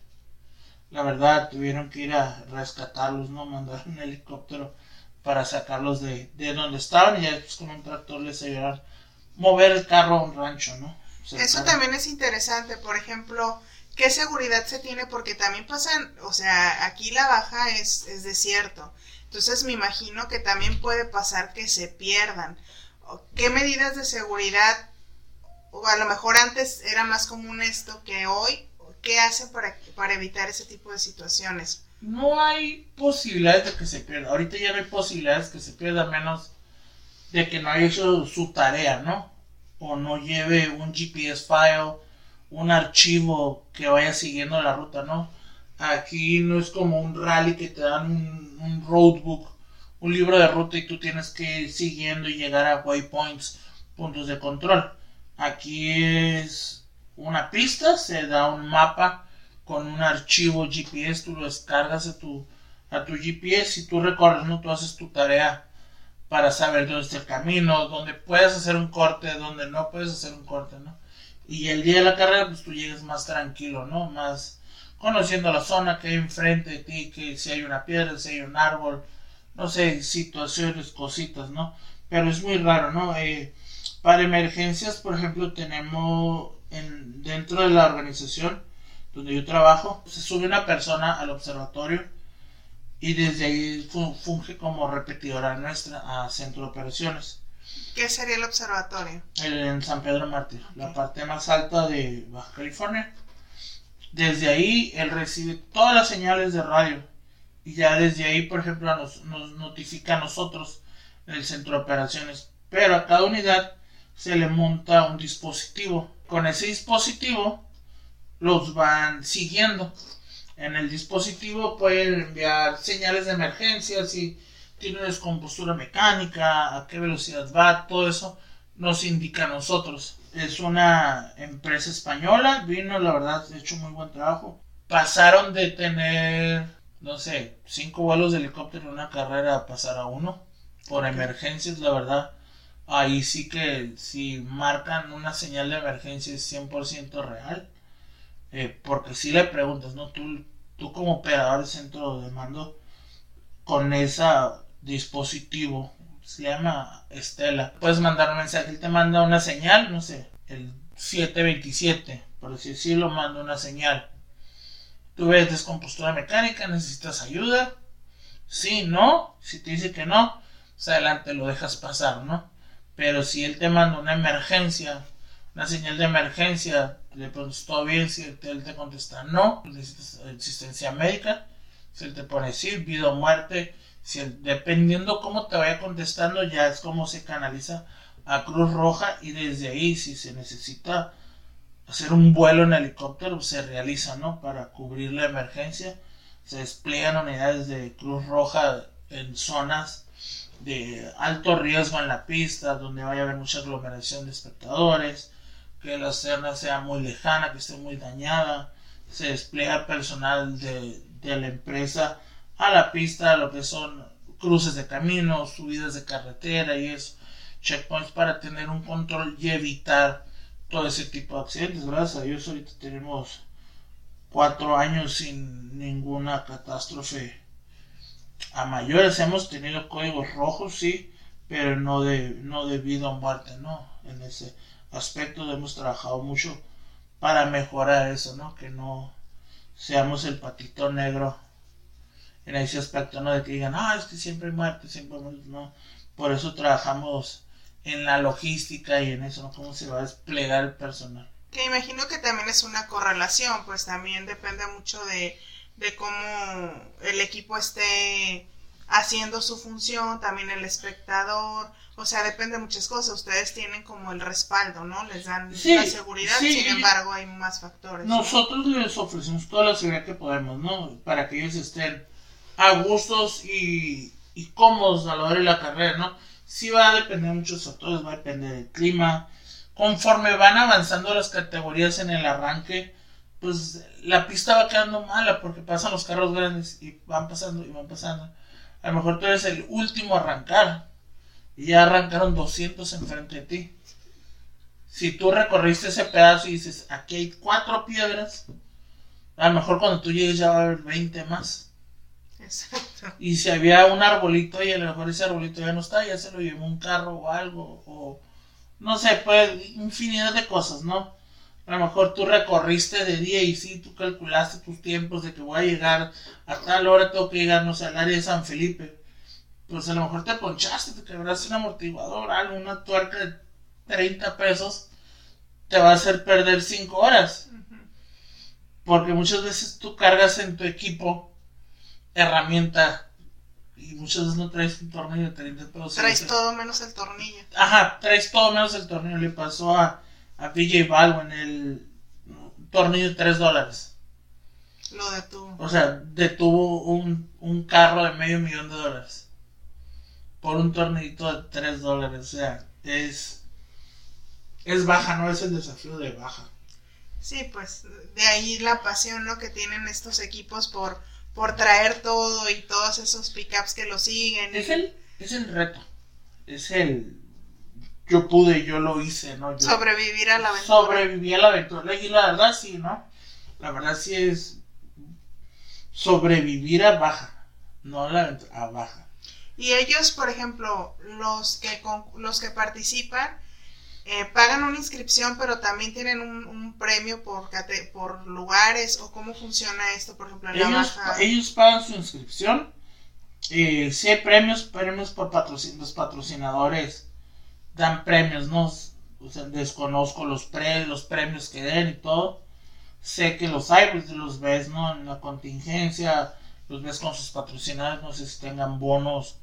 la verdad tuvieron que ir a rescatarlos, ¿no? Mandar un helicóptero para sacarlos de, de donde estaban y ya después con un tractor les ayudaron mover el carro a un rancho, ¿no? Eso también es interesante, por ejemplo, ¿qué seguridad se tiene? Porque también pasan, o sea, aquí la baja es, es desierto, entonces me imagino que también puede pasar que se pierdan. ¿Qué medidas de seguridad? O a lo mejor antes era más común esto que hoy, ¿qué hacen para, para evitar ese tipo de situaciones? No hay posibilidades de que se pierda. Ahorita ya no hay posibilidades de que se pierda, menos de que no haya hecho su tarea, ¿no? O no lleve un GPS file, un archivo que vaya siguiendo la ruta, ¿no? Aquí no es como un rally que te dan un, un roadbook, un libro de ruta y tú tienes que ir siguiendo y llegar a waypoints, puntos de control. Aquí es una pista, se da un mapa con un archivo GPS, tú lo descargas a tu, a tu GPS y tú recorres, ¿no? Tú haces tu tarea para saber dónde está el camino, dónde puedes hacer un corte, dónde no puedes hacer un corte, ¿no? Y el día de la carrera, pues tú llegas más tranquilo, ¿no? Más conociendo la zona que hay enfrente de ti, que si hay una piedra, si hay un árbol, no sé, situaciones, cositas, ¿no? Pero es muy raro, ¿no? Eh, para emergencias, por ejemplo, tenemos en, dentro de la organización, donde yo trabajo, se sube una persona al observatorio y desde ahí funge como repetidora nuestra a centro de operaciones. ¿Qué sería el observatorio? en San Pedro Mártir, la parte más alta de Baja California. Desde ahí él recibe todas las señales de radio y ya desde ahí, por ejemplo, nos, nos notifica a nosotros el centro de operaciones. Pero a cada unidad se le monta un dispositivo. Con ese dispositivo los van siguiendo. En el dispositivo pueden enviar señales de emergencia, si tiene descompostura mecánica, a qué velocidad va, todo eso nos indica a nosotros. Es una empresa española, vino, la verdad, ha hecho muy buen trabajo. Pasaron de tener, no sé, cinco vuelos de helicóptero en una carrera a pasar a uno. Por emergencias, la verdad. Ahí sí que si marcan una señal de emergencia es 100% real. Eh, porque si le preguntas, ¿no? Tú, tú como operador de centro de mando, con ese dispositivo, se llama Estela, puedes mandar un mensaje, él te manda una señal, no sé, el 727, por así decirlo, manda una señal. Tú ves descompostura mecánica, necesitas ayuda. Sí, no. Si te dice que no, pues adelante lo dejas pasar, ¿no? Pero si él te manda una emergencia, una señal de emergencia, le preguntas todo bien, si él te contesta no, necesitas asistencia médica, si él te pone sí, vida o muerte, si dependiendo cómo te vaya contestando, ya es como se canaliza a Cruz Roja y desde ahí, si se necesita hacer un vuelo en helicóptero, se realiza, ¿no? Para cubrir la emergencia, se despliegan unidades de Cruz Roja en zonas de alto riesgo en la pista, donde vaya a haber mucha aglomeración de espectadores, que la escena sea muy lejana, que esté muy dañada, se despliega personal de, la empresa a la pista, lo que son cruces de caminos, subidas de carretera y eso, checkpoints para tener un control y evitar todo ese tipo de accidentes. Gracias a Dios ahorita tenemos cuatro años sin ninguna catástrofe a mayores. Hemos tenido códigos rojos, sí, pero no de, no debido a muerte, ¿no? En ese aspectos hemos trabajado mucho para mejorar eso, ¿no? Que no seamos el patito negro en ese aspecto, ¿no? De que digan, ah, es que siempre hay muerte, siempre no. Por eso trabajamos en la logística y en eso, ¿no? Cómo se va a desplegar el personal. Que imagino que también es una correlación, pues también depende mucho de, de cómo el equipo esté haciendo su función, también el espectador, o sea, depende de muchas cosas. Ustedes tienen como el respaldo, ¿no? Les dan la seguridad, sin embargo hay más factores. Nosotros les ofrecemos toda la seguridad que podemos, ¿no? Para que ellos estén a gustos y, y cómodos a la hora de la carrera, ¿no? Sí va a depender de muchos factores, va a depender del clima. Conforme van avanzando las categorías en el arranque, pues la pista va quedando mala porque pasan los carros grandes y van pasando y van pasando a lo mejor tú eres el último a arrancar y ya arrancaron 200 enfrente de ti. Si tú recorriste ese pedazo y dices, aquí hay cuatro piedras, a lo mejor cuando tú llegues ya va a haber 20 más. Exacto. Y si había un arbolito y a lo mejor ese arbolito ya no está, ya se lo llevó un carro o algo, o no sé, pues infinidad de cosas, ¿no? A lo mejor tú recorriste de día y sí, tú calculaste tus tiempos de que voy a llegar a tal hora, tengo que llegar, no sé, al área de San Felipe. Pues a lo mejor te ponchaste, te quebraste un amortiguador, algo, una tuerca de 30 pesos, te va a hacer perder 5 horas. Porque muchas veces tú cargas en tu equipo herramienta y muchas veces no traes un tornillo de 30 pesos. Traes todo menos el tornillo. Ajá, traes todo menos el tornillo. Le pasó a a PJ en el tornillo de 3 dólares. Lo detuvo. O sea, detuvo un, un carro de medio millón de dólares. Por un tornillito de 3 dólares. O sea, es. Es baja, no es el desafío de baja. Sí, pues de ahí la pasión ¿no? que tienen estos equipos por, por traer todo y todos esos pickups que lo siguen. Es el, es el reto. Es el, yo pude, yo lo hice, ¿no? sobrevivir a la aventura. Sobreviví a la aventura. Y la verdad sí, ¿no? La verdad sí es sobrevivir a baja, no a la aventura, a baja. Y ellos, por ejemplo, los que, los que participan, eh, pagan una inscripción, pero también tienen un, premio por, por lugares o cómo funciona esto, por ejemplo, en ellos, la baja. Ellos pagan su inscripción. Eh, si hay premios, premios por patrocin los patrocinadores dan premios, no desconozco los, pre los premios que den y todo. Sé que los hay, pues los ves, ¿no? En la contingencia, los ves con sus patrocinadores, no sé si tengan bonos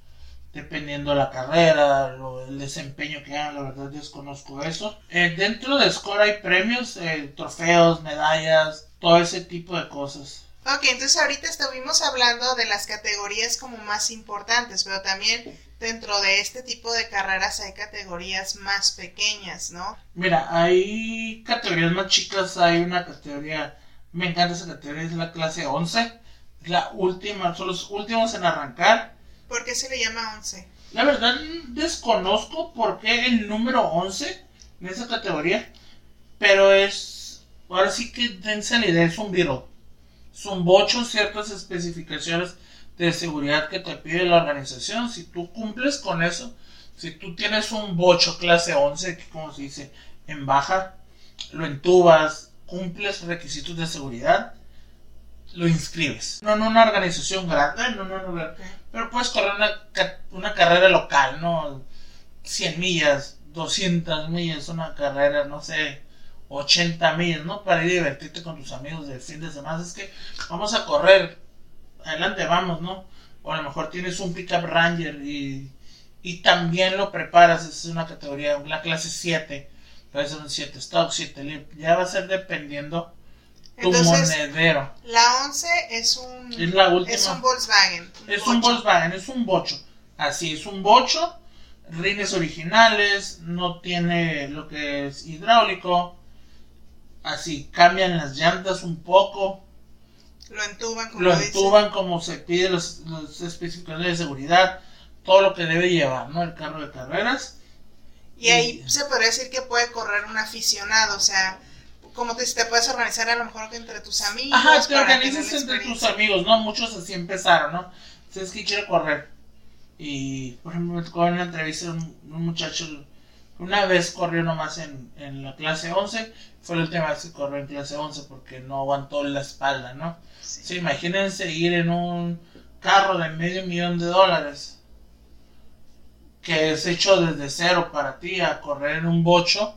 dependiendo de la carrera, el desempeño que hagan, la verdad desconozco eso. Eh, dentro de Score hay premios, eh, trofeos, medallas, todo ese tipo de cosas. Ok, entonces ahorita estuvimos hablando de las categorías como más importantes, pero también dentro de este tipo de carreras hay categorías más pequeñas, ¿no? Mira, hay categorías más chicas, hay una categoría, me encanta esa categoría, es la clase 11, la última, son los últimos en arrancar ¿Por qué se le llama 11? La verdad desconozco por qué el número 11 en esa categoría, pero es, ahora sí que dense la idea, es un viro. Son ocho ciertas especificaciones de seguridad que te pide la organización. Si tú cumples con eso, si tú tienes un bocho clase 11, que como se dice, en baja, lo entubas, cumples requisitos de seguridad, lo inscribes. No en una organización grande, no, no, no, pero puedes correr una, una carrera local, ¿no? 100 millas, 200 millas, una carrera, no sé, 80 millas, ¿no? Para ir a divertirte con tus amigos de fin de semana. Es que vamos a correr, adelante vamos, ¿no? O a lo mejor tienes un pickup ranger y, y también lo preparas, es una categoría, la clase 7, puede ser un 7 stock, 7 ya va a ser dependiendo tu monedero. La 11 es un, es, la última, es un Volkswagen. es un Volkswagen, es un bocho. Así, es un bocho, rines originales, no tiene lo que es hidráulico. Así, cambian las llantas un poco. Lo entuban como, lo entuban como se pide los, los especificaciones de seguridad, todo lo que debe llevar, ¿no? El carro de carreras. Y ahí se podría decir que puede correr un aficionado, o sea, como te, te puedes organizar a lo mejor entre tus amigos. Ajá, te organizas entre tus amigos, ¿no? Muchos así empezaron, ¿no? Sabes que quiero correr. Y, por ejemplo, me tocó en una entrevista un, un muchacho, una vez corrió nomás en, en la clase 11, fue la última vez que corrió en clase 11 porque no aguantó la espalda, ¿no? Sí. imagínense ir en un carro de medio millón de dólares que es hecho desde cero para ti a correr en un bocho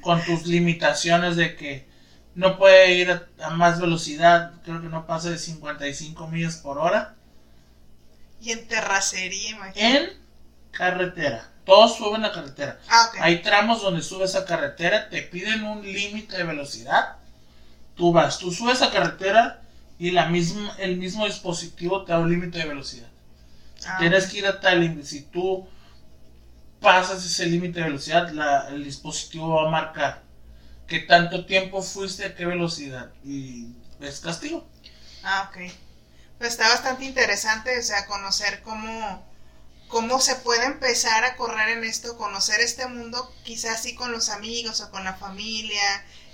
con tus limitaciones de que no puede ir a, más velocidad, creo que no pasa de 55 millas por hora. Y en terracería, imagínate. En carretera. Todos suben la carretera. Ah, okay. Hay tramos donde subes a carretera, te piden un límite de velocidad. Tú vas, tú subes a carretera y la misma, el mismo dispositivo te da un límite de velocidad. Ah, Tienes que ir a tal límite. Si tú pasas ese límite de velocidad, la, el dispositivo va a marcar qué tanto tiempo fuiste a qué velocidad y es castigo. Ah, ok. Pues está bastante interesante, o sea, conocer cómo, cómo se puede empezar a correr en esto, conocer este mundo quizás sí con los amigos o con la familia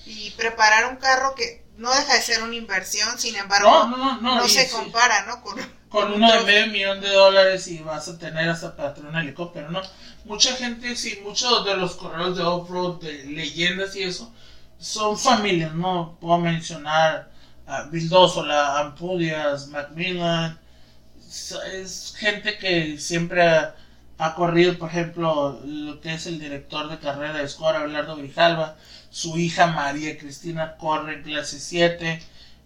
y preparar un carro que no deja de ser una inversión, sin embargo, no, no, no, no se compara, ¿no? Con, con uno de medio millón de dólares y vas a tener hasta para tener un helicóptero, ¿no? Mucha gente, sí, muchos de los corredores de off-road, de leyendas y eso, son familias, ¿no? Puedo mencionar a la Ampudias, Macmillan, es gente que siempre ha, corrido, por ejemplo, lo que es el director de carrera de Score, Abelardo Grijalva, su hija María Cristina corre en clase 7,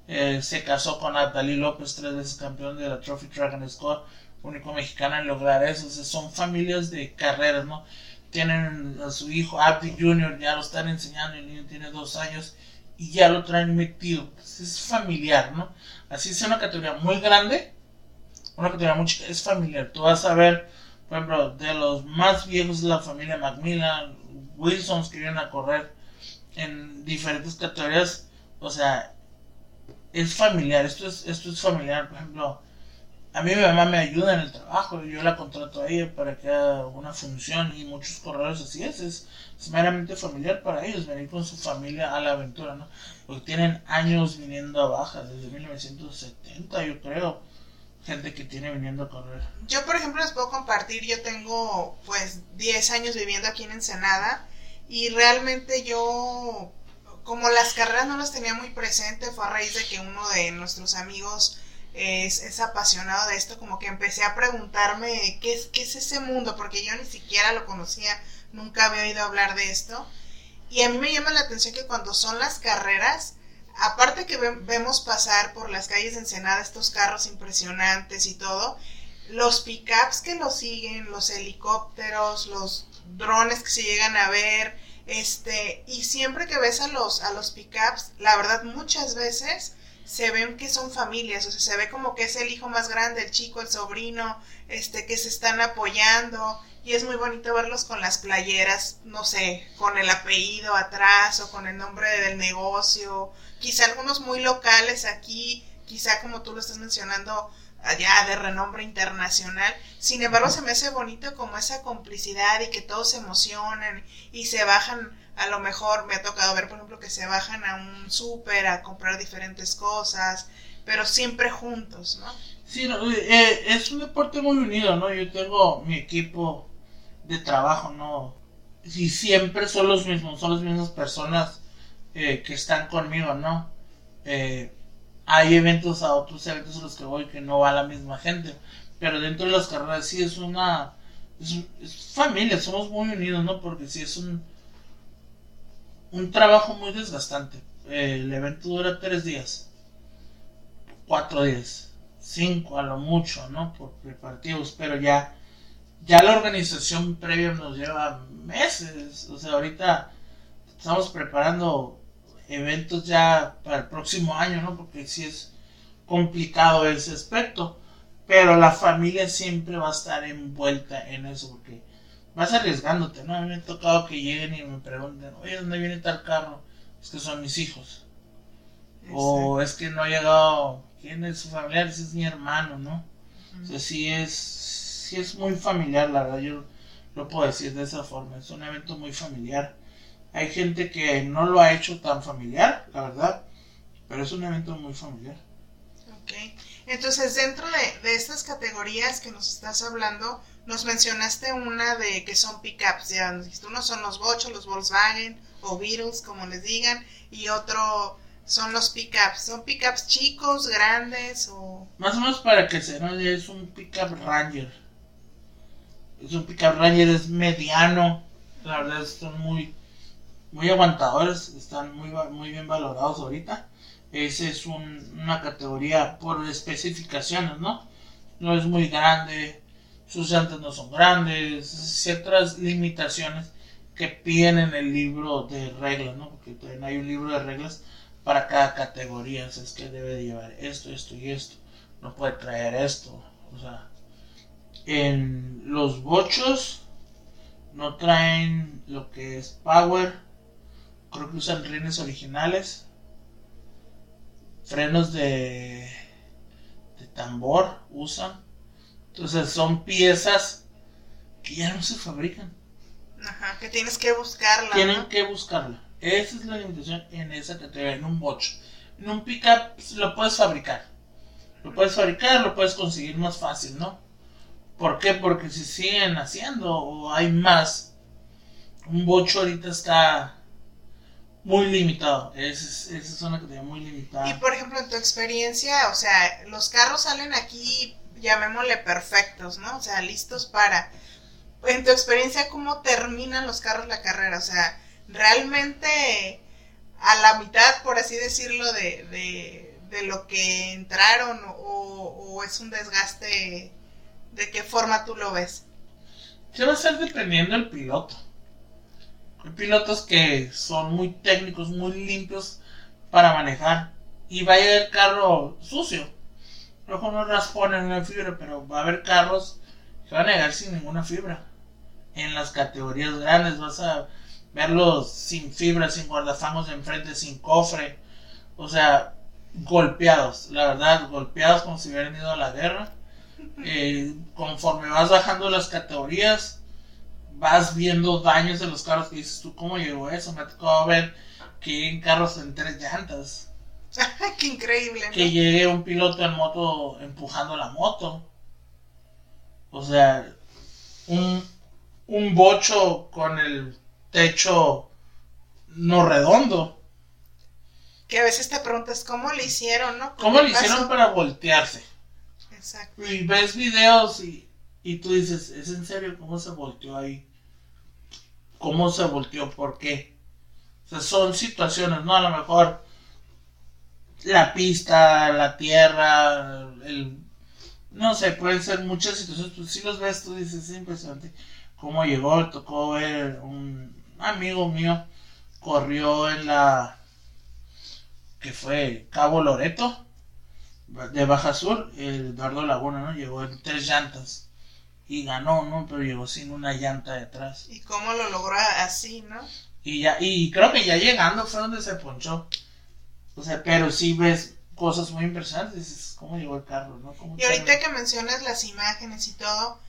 eh, se casó con Natalie López, tres veces campeón de la Trophy Dragon Score, único mexicano en lograr eso. son familias de carreras, ¿no? Tienen a su hijo Abdi Jr., ya lo están enseñando, el niño tiene dos años y ya lo traen metido. es familiar, ¿no? Así es una categoría muy grande, una categoría muy es familiar. Tú vas a ver, por ejemplo, de los más viejos de la familia Macmillan, Wilsons que vienen a correr en diferentes categorías, o sea, es familiar, esto es, esto es familiar, por ejemplo, a mí mi mamá me ayuda en el trabajo, yo la contrato a ella para que haga una función y muchos corredores así es, es, meramente familiar para ellos venir con su familia a la aventura, ¿no? Porque tienen años viniendo a baja, desde 1970 yo creo, gente que tiene viniendo a correr. Yo por ejemplo les puedo compartir, yo tengo pues 10 años viviendo aquí en Ensenada y realmente yo, como las carreras no las tenía muy presente, fue a raíz de que uno de nuestros amigos es, es, apasionado de esto, como que empecé a preguntarme qué es, qué es ese mundo, porque yo ni siquiera lo conocía, nunca había oído hablar de esto. Y a mí me llama la atención que cuando son las carreras, aparte que vemos pasar por las calles de Ensenada estos carros impresionantes y todo, los pickups que los siguen, los helicópteros, los drones que se llegan a ver, este, y siempre que ves a los, a los pickups, la verdad muchas veces se ven que son familias, o sea, se ve como que es el hijo más grande, el chico, el sobrino, este, que se están apoyando, y es muy bonito verlos con las playeras, no sé, con el apellido atrás o con el nombre del negocio, quizá algunos muy locales aquí, quizá como tú lo estás mencionando, allá de renombre internacional. Sin embargo, se me hace bonito como esa complicidad y que todos se emocionan y se bajan, a lo mejor me ha tocado ver, por ejemplo, que se bajan a un súper a comprar diferentes cosas, pero siempre juntos, ¿no? Sí, eh, es un deporte muy unido, ¿no? Yo tengo mi equipo de trabajo, ¿no? Y siempre son los mismos, son las mismas personas eh, que están conmigo, ¿no? Eh, hay eventos a otros eventos a los que voy que no va la misma gente, pero dentro de las carreras sí es una es, familia, somos muy unidos, ¿no? Porque sí es un un trabajo muy desgastante. Eh, el evento dura tres días, cuatro días, cinco a lo mucho, ¿no? Por preparativos, pero ya ya la organización previa nos lleva meses, o sea, ahorita estamos preparando eventos ya para el próximo año, ¿no? Porque sí es complicado ese aspecto. Pero la familia siempre va a estar envuelta en eso porque vas arriesgándote, ¿no? A mí me ha tocado que lleguen y me pregunten, oye, ¿dónde viene tal carro? Es que son mis hijos. O es que no ha llegado, ¿quién es su familiar? Ese es mi hermano, ¿no? O sea, sí es, sí es muy familiar, la verdad, yo lo puedo decir de esa forma. Es un evento muy familiar. Hay gente que no lo ha hecho tan familiar, la verdad, pero es un evento muy familiar. Ok, entonces dentro de, estas categorías que nos estás hablando, nos mencionaste una de que son pickups, ya uno son los Bochos, los Volkswagen o Beatles, como les digan, y otro son los pickups. ¿Son pickups chicos, grandes o...? Más o menos para que se no es un pickup Ranger. Es un pickup Ranger, es mediano, la verdad son muy muy aguantadores, están muy, muy bien valorados ahorita. Esa es una categoría por especificaciones, ¿no? No es muy grande, sus llantas no son grandes, ciertas limitaciones que piden en el libro de reglas, ¿no? Porque también hay un libro de reglas para cada categoría, es que debe de llevar esto, esto y esto, no puede traer esto, o sea, en los bochos no traen lo que es power, creo que usan rines originales, frenos de, de tambor usan. Entonces son piezas que ya no se fabrican. Ajá, que tienes que buscarla. Tienen que buscarla. Esa es la limitación en esa categoría, en un bocho. En un pickup lo puedes fabricar. Lo puedes fabricar, lo puedes conseguir más fácil, ¿no? ¿Por qué? Porque si siguen haciendo o hay más, un bocho ahorita está muy limitado. Esa es, una categoría muy limitada. Y por ejemplo, en tu experiencia, o sea, los carros salen aquí, llamémosle perfectos, ¿no? O sea, listos para. En tu experiencia, ¿cómo terminan los carros la carrera? O sea, realmente a la mitad, por así decirlo, de, de, de lo que entraron o, o, es un desgaste, ¿de qué forma tú lo ves? Se va a ser dependiendo del piloto. Hay pilotos que son muy técnicos, muy limpios para manejar. Y va a llegar el carro sucio. Luego no rasponen una fibra, pero va a haber carros que van a llegar sin ninguna fibra. En las categorías grandes vas a verlos sin fibra, sin guardafangos de enfrente, sin cofre. O sea, golpeados, la verdad, golpeados como si hubieran ido a la guerra. Eh, conforme vas bajando las categorías, vas viendo daños en los carros que dices tú, ¿cómo llegó eso? Me ha tocado ver que en carros en tres llantas. [LAUGHS] ¡Qué increíble! Que llegue un piloto en moto empujando la moto. O sea, un, un bocho con el techo no redondo. Que a veces te preguntas cómo le hicieron, ¿no? ¿Cómo le hicieron para voltearse? Exacto. Y ves videos y, y tú dices, ¿es en serio cómo se volteó ahí? ¿Cómo se volteó? ¿Por qué? O sea, son situaciones, ¿no? A lo mejor la pista, la tierra, el... No sé, pueden ser muchas situaciones. Pues si los ves, tú dices, es impresionante cómo llegó. Tocó ver un amigo mío, corrió en la... que fue Cabo Loreto, de Baja Sur, el Eduardo Laguna, ¿no? Llegó en tres llantas y ganó, ¿no? Pero llegó sin una llanta detrás. ¿Y cómo lo logró así, no? Y ya, y creo que ya llegando fue donde se ponchó. O sea, pero sí ves cosas muy impresionantes, dices, ¿cómo llegó el carro, no? ¿Cómo Y ahorita que mencionas las imágenes y todo,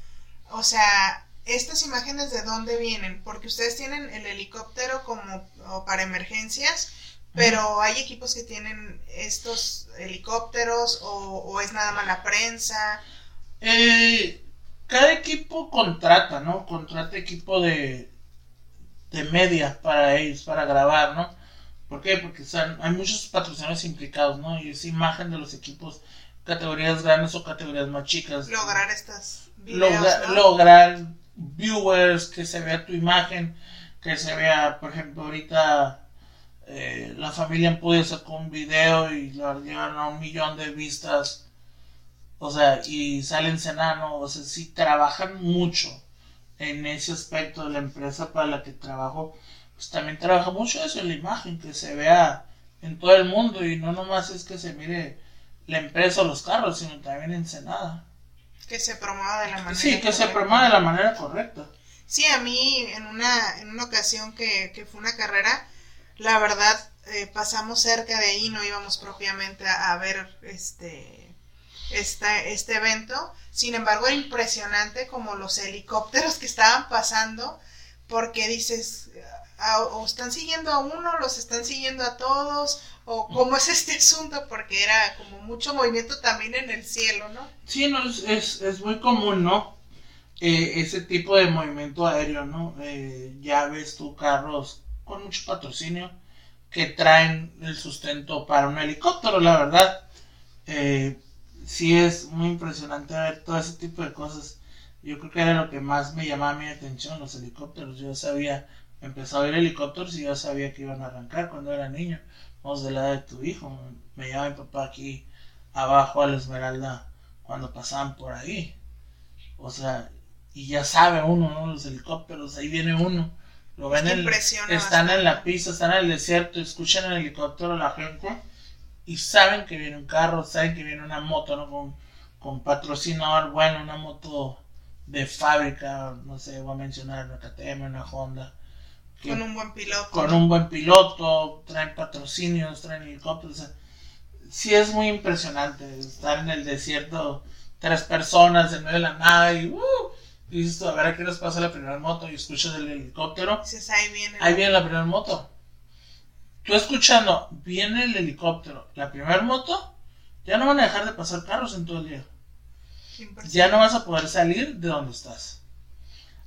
o sea, estas imágenes de dónde vienen, porque ustedes tienen el helicóptero como o para emergencias, pero hay equipos que tienen estos helicópteros o, o es nada más la prensa. Eh, cada equipo contrata, ¿no? Contrata equipo de, de media para ellos, para grabar, ¿no? ¿Por qué? Porque son, hay muchos patrocinadores implicados, ¿no? Y es imagen de los equipos, categorías grandes o categorías más chicas. Lograr estas videos, Logra- ¿no? Lograr viewers, que se vea tu imagen, que se vea, por ejemplo, ahorita eh, la familia en Pude sacó un video y lo llevan a un millón de vistas. O sea, y salen cenano, o sea, sí trabajan mucho en ese aspecto de la empresa para la que trabajo. Pues también trabaja mucho eso en la imagen, que se vea en todo el mundo y no nomás es que se mire la empresa o los carros, sino también Ensenada. Que se promueva de la manera Sí, que se promueva de la manera correcta. Sí, a mí en una, en una ocasión que, que fue una carrera, la verdad eh, pasamos cerca de ahí, no íbamos propiamente a, a ver este, esta, este evento. Sin embargo, era impresionante como los helicópteros que estaban pasando, porque dices, ah, o están siguiendo a uno, los están siguiendo a todos, o cómo es este [LAUGHS] asunto, porque era como mucho movimiento también en el cielo, ¿no? Sí, no, es, es, es muy común, ¿no? Eh, ese tipo de movimiento aéreo, ¿no? Eh, ya ves tú carros con mucho patrocinio que traen el sustento para un helicóptero, la verdad. Eh, sí es muy impresionante ver todo ese tipo de cosas. Yo creo que era lo que más me llamaba mi atención, los helicópteros. Yo sabía, empezó a ver helicópteros y yo sabía que iban a arrancar cuando era niño. Vamos de la edad de tu hijo. Me llevaba mi papá aquí abajo a la Esmeralda cuando pasaban por ahí. O sea, y ya sabe uno, ¿no? Los helicópteros, ahí viene uno. Lo ven, que están en la pista, están en el desierto, escuchan el helicóptero la gente y saben que viene un carro, saben que viene una moto, ¿no? Con, con patrocinador, bueno, una moto de fábrica, no sé, voy a mencionar una KTM, una Honda. que- Con un buen piloto. con un buen piloto, traen patrocinios, traen helicópteros. o sea, sí es muy impresionante estar en el desierto, tres personas en medio de la nada y, uh, y dices a ver a qué nos pasa la primera moto y escuchas el helicóptero. Dices, ahí viene. Ahí viene la primera moto. Tú escuchando, viene el helicóptero, la primera moto, ya no van a dejar de pasar carros en todo el día. Ya no vas a poder salir de donde estás.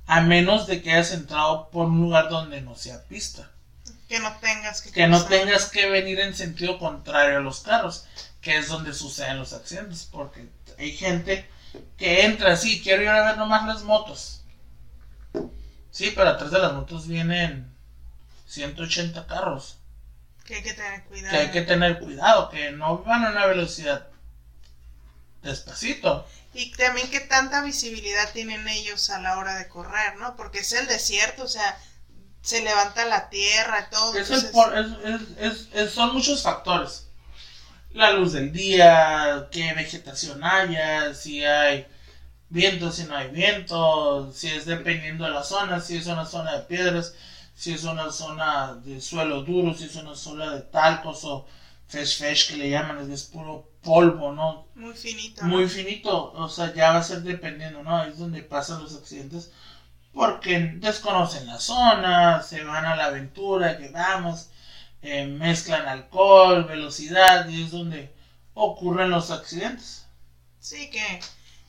A menos de que hayas entrado por un lugar donde no sea pista. Que no tengas que que no tengas que venir en sentido contrario a los carros, que es donde suceden los accidentes, porque hay gente que entra así, quiero ir a ver nomás las motos. Sí, pero atrás de las motos vienen 180 carros, Que hay que tener cuidado. que hay que tener cuidado, que no van a una velocidad despacito. Y también qué tanta visibilidad tienen ellos a la hora de correr, ¿no? Porque es el desierto, o sea, se levanta la tierra, todo. Es el por- es- es- son muchos factores. La luz del día, qué vegetación haya, si hay viento, si no hay viento, si es dependiendo de la zona, si es una zona de piedras, si es una zona de suelo duro, si es una zona de talcos o fesh fesh que le llaman, es puro polvo, ¿no? Muy finito. ¿no? muy finito, o sea, ya va a ser dependiendo, ¿no? Es donde pasan los accidentes porque desconocen la zona, se van a la aventura, que vamos, eh, mezclan alcohol, velocidad y es donde ocurren los accidentes. Sí, que,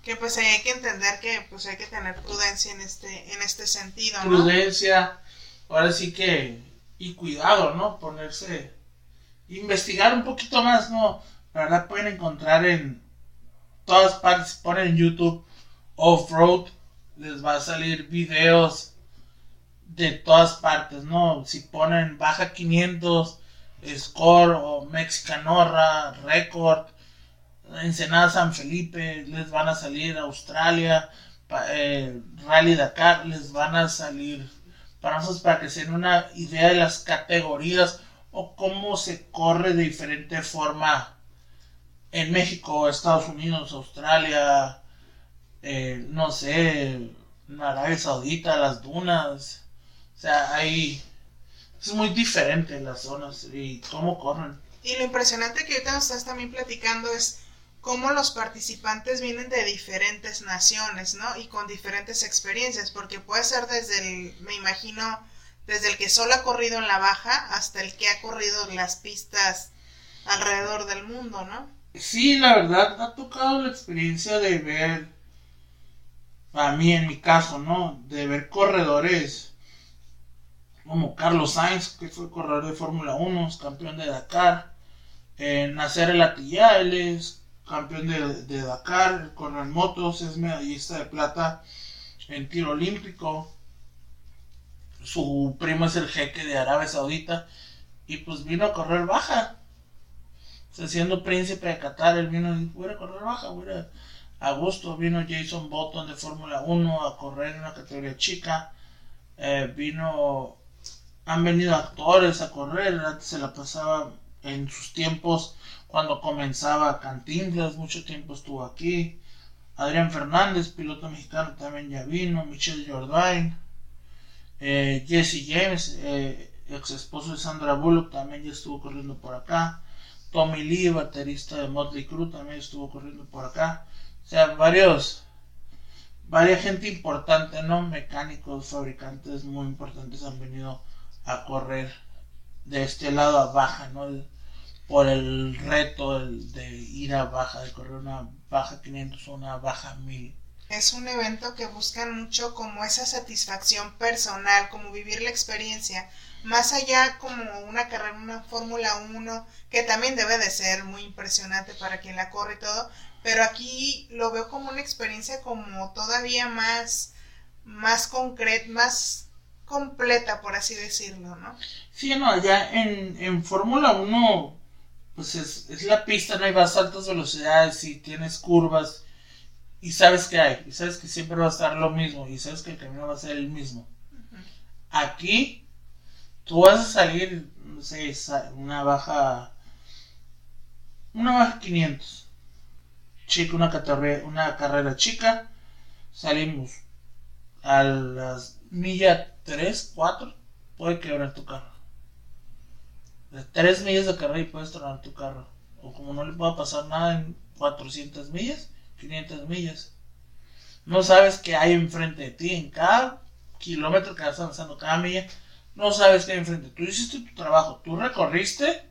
que pues hay que entender que pues hay que tener prudencia en este, en este sentido, ¿no? Prudencia, ahora sí que, y cuidado, ¿no? Ponerse, investigar un poquito más, ¿no? La verdad pueden encontrar en todas partes, ponen en YouTube off-road, les va a salir videos de todas partes, ¿no? Si ponen baja 500, score o Mexicanorra, record, Ensenada San Felipe, les van a salir Australia, eh, Rally Dakar, les van a salir para para que se den una idea de las categorías o cómo se corre de diferente forma en México, Estados Unidos, Australia, eh, no sé, Arabia Saudita, las dunas, o sea, hay es muy diferente las zonas y cómo corren. Y lo impresionante que ahorita nos estás también platicando es cómo los participantes vienen de diferentes naciones, ¿no? Y con diferentes experiencias, porque puede ser desde el, me imagino, desde el que solo ha corrido en la baja hasta el que ha corrido las pistas alrededor del mundo, ¿no? Sí, la verdad, ha tocado la experiencia de ver, a mí en mi caso, ¿no? De ver corredores como Carlos Sainz, que fue corredor de Fórmula 1, campeón de Dakar, Nacer El Atilla, campeón de, Dakar, corre en motos, es medallista de plata en tiro olímpico, su primo es el jeque de Arabia Saudita, y pues vino a correr baja. siendo príncipe de Qatar, él vino y voy a correr baja, voy a, a gusto. Vino Jason Button de Fórmula 1 a correr en una categoría chica. Eh, vino han venido actores a correr, antes se la pasaba en sus tiempos cuando comenzaba Cantinflas, mucho tiempo estuvo aquí. Adrián Fernández, piloto mexicano, también ya vino. Michelle Jordain, eh, Jesse James, eh, ex esposo de Sandra Bullock, también ya estuvo corriendo por acá. Tommy Lee, baterista de Motley Crue, también estuvo corriendo por acá. O sea, varios, varias gente importante, ¿no? Mecánicos, fabricantes muy importantes han venido a correr de este lado a baja, ¿no? por el reto de ir a baja, de correr una baja 500 o una baja 1000. Es un evento que buscan mucho como esa satisfacción personal, como vivir la experiencia, más allá como una carrera, una Fórmula 1, que también debe de ser muy impresionante para quien la corre y todo, pero aquí lo veo como una experiencia como todavía más, más concreta, más completa, por así decirlo, ¿no? Sí, no, allá en, en Fórmula 1, pues es, es, la pista, no hay vas a altas velocidades y tienes curvas y sabes que hay, y sabes que siempre va a estar lo mismo, y sabes que el camino va a ser el mismo. Aquí, tú vas a salir, no sé, una baja, una baja 500, chica, una, una carrera chica, salimos a las millas 3, 4, puede quebrar tu carro. De 3 millas de carrera y puedes tronar tu carro. O como no le pueda pasar nada en 400 millas, 500 millas. No sabes qué hay enfrente de ti en cada kilómetro que vas avanzando, cada milla. No sabes qué hay enfrente. Tú hiciste tu trabajo, tú recorriste.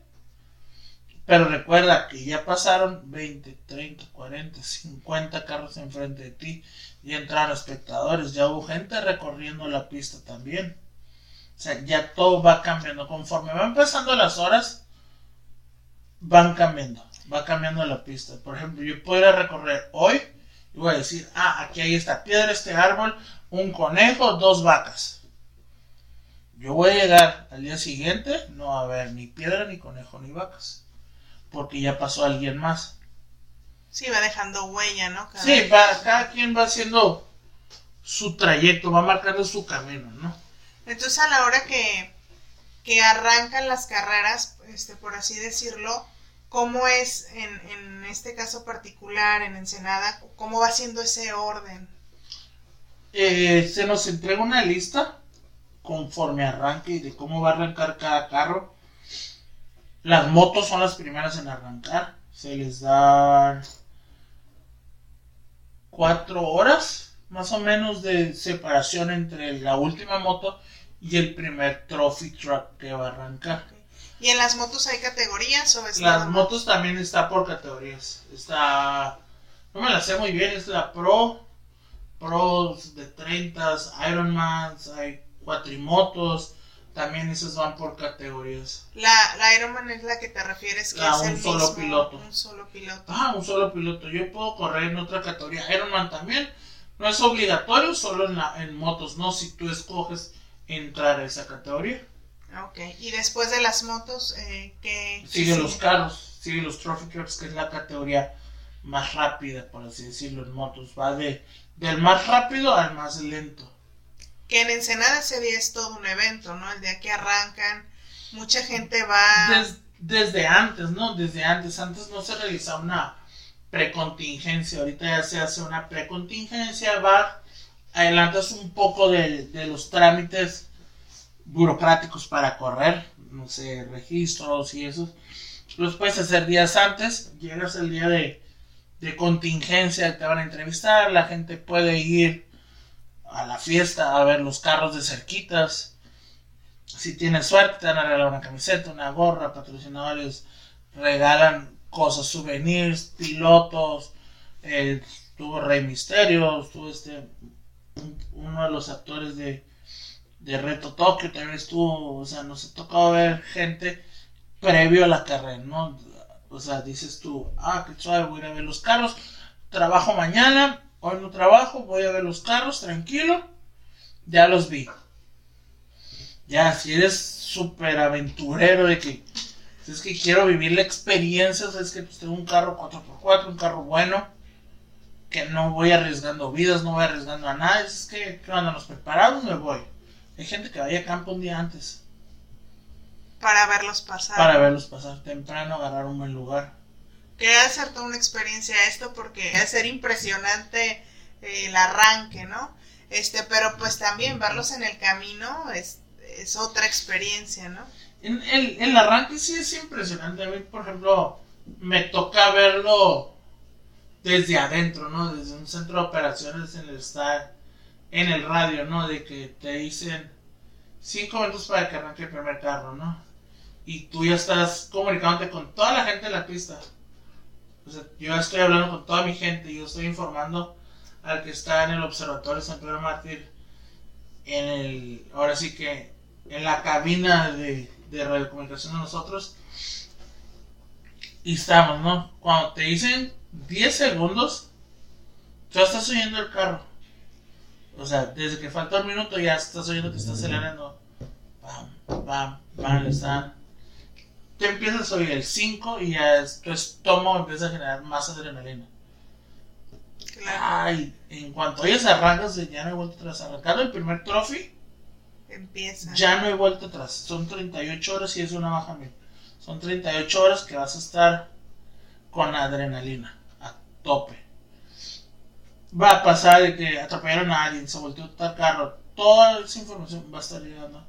Pero recuerda que ya pasaron 20, 30, 40, 50 carros enfrente de ti y entraron espectadores, ya hubo gente recorriendo la pista también. O sea, ya todo va cambiando. Conforme van pasando las horas, van cambiando. Va cambiando la pista. Por ejemplo, yo puedo recorrer hoy y voy a decir, ah, aquí hay esta piedra, este árbol, un conejo, dos vacas. Yo voy a llegar al día siguiente, no va a haber ni piedra, ni conejo, ni vacas. Porque ya pasó alguien más. Sí, va dejando huella, ¿no? sí, para cada quien va haciendo su trayecto, va marcando su camino, ¿no? Entonces a la hora que, que arrancan las carreras, este, por así decirlo, ¿cómo es en, en este caso particular, en Ensenada, cómo va siendo ese orden? Eh, se nos entrega una lista conforme arranque y de cómo va a arrancar cada carro. Las motos son las primeras en arrancar. Se les da cuatro horas más o menos de separación entre la última moto y el primer trophy truck que va a arrancar. ¿Y en las motos hay categorías o es Las motos también está por categorías. Está, no me la sé muy bien, es la Pro, Pro de 30, Ironman, hay cuatrimotos, También esas van por categorías. La, la Ironman es la que te refieres que Ah, es un el solo mismo- piloto. Un solo piloto. Ah, un solo piloto. Yo puedo correr en otra categoría. Ironman también. No es obligatorio, solo en, la, en motos, no si tú escoges entrar a esa categoría. Ok, y después de las motos, eh, ¿qué qué Sigue los carros, sigue los trophy trucks, que es la categoría más rápida, por así decirlo, en motos. Va de, del más rápido al más lento. Que en Ensenada ese día es todo un evento, ¿no? El día que arrancan, mucha gente va... Des- desde antes, ¿no? Desde antes. Antes no se realizaba una precontingencia. Ahorita ya se hace una precontingencia. Va, adelantas un poco de, los trámites burocráticos para correr. No sé, registros y esos. Los puedes hacer días antes. Llegas el día de, de contingencia, te van a entrevistar. La gente puede ir a la fiesta a ver los carros de cerquitas. Si tienes suerte, te van a regalar una camiseta, una gorra, patrocinadores regalan cosas, souvenirs, pilotos. eh, estuvo Rey Misterio, estuvo este, un- uno de los actores de, de Reto Tokio, también estuvo, o sea, nos ha tocado ver gente previo a la carrera, ¿no? O sea, dices tú, ah, qué suave, voy a ir a ver los carros, trabajo mañana, hoy no trabajo, voy a ver los carros, tranquilo, ya los vi. Ya, si eres súper aventurero de que si es que quiero vivir la experiencia, o sea, es que pues, tengo un carro 4x4, un carro bueno, que no voy arriesgando vidas, no voy arriesgando a nada, es que cuando nos preparamos me voy. Hay gente que vaya a campo un día antes para verlos pasar. para verlos pasar temprano, agarrar un buen lugar. Que debe ser toda una experiencia esto porque debe ser impresionante eh, el arranque, ¿no? Este, pero pues también verlos en el camino es, es otra experiencia, ¿no? En el, el arranque sí es impresionante. A mí, por ejemplo, me toca verlo desde adentro, ¿no? Desde un centro de operaciones en el estar en el radio, ¿no? De que te dicen cinco minutos para que arranque el primer carro, ¿no? Y tú ya estás comunicándote con toda la gente de la pista. O sea, yo estoy hablando con toda mi gente, yo estoy informando al que está en el observatorio San Pedro Mártir, en el, ahora sí que en la cabina de, de radiocomunicación de nosotros. Y estamos, ¿no? Cuando te dicen 10 segundos, ya estás oyendo el carro. O sea, desde que falta un minuto ya estás oyendo que está acelerando. Pam, pam, pam, le están. Te empiezas a oír el 5 y ya tu estómago empieza a generar más adrenalina. Claro, Ay, en cuanto oyes arrancas, ya no hay vuelta atrás. Arrancando el primer trophy, empieza. ya no hay vuelta atrás. Son 38 horas y es una baja mil. Son 38 horas que vas a estar con adrenalina a tope. Va a pasar de que atropellaron a alguien, se volteó tal carro. Toda esa información va a estar llegando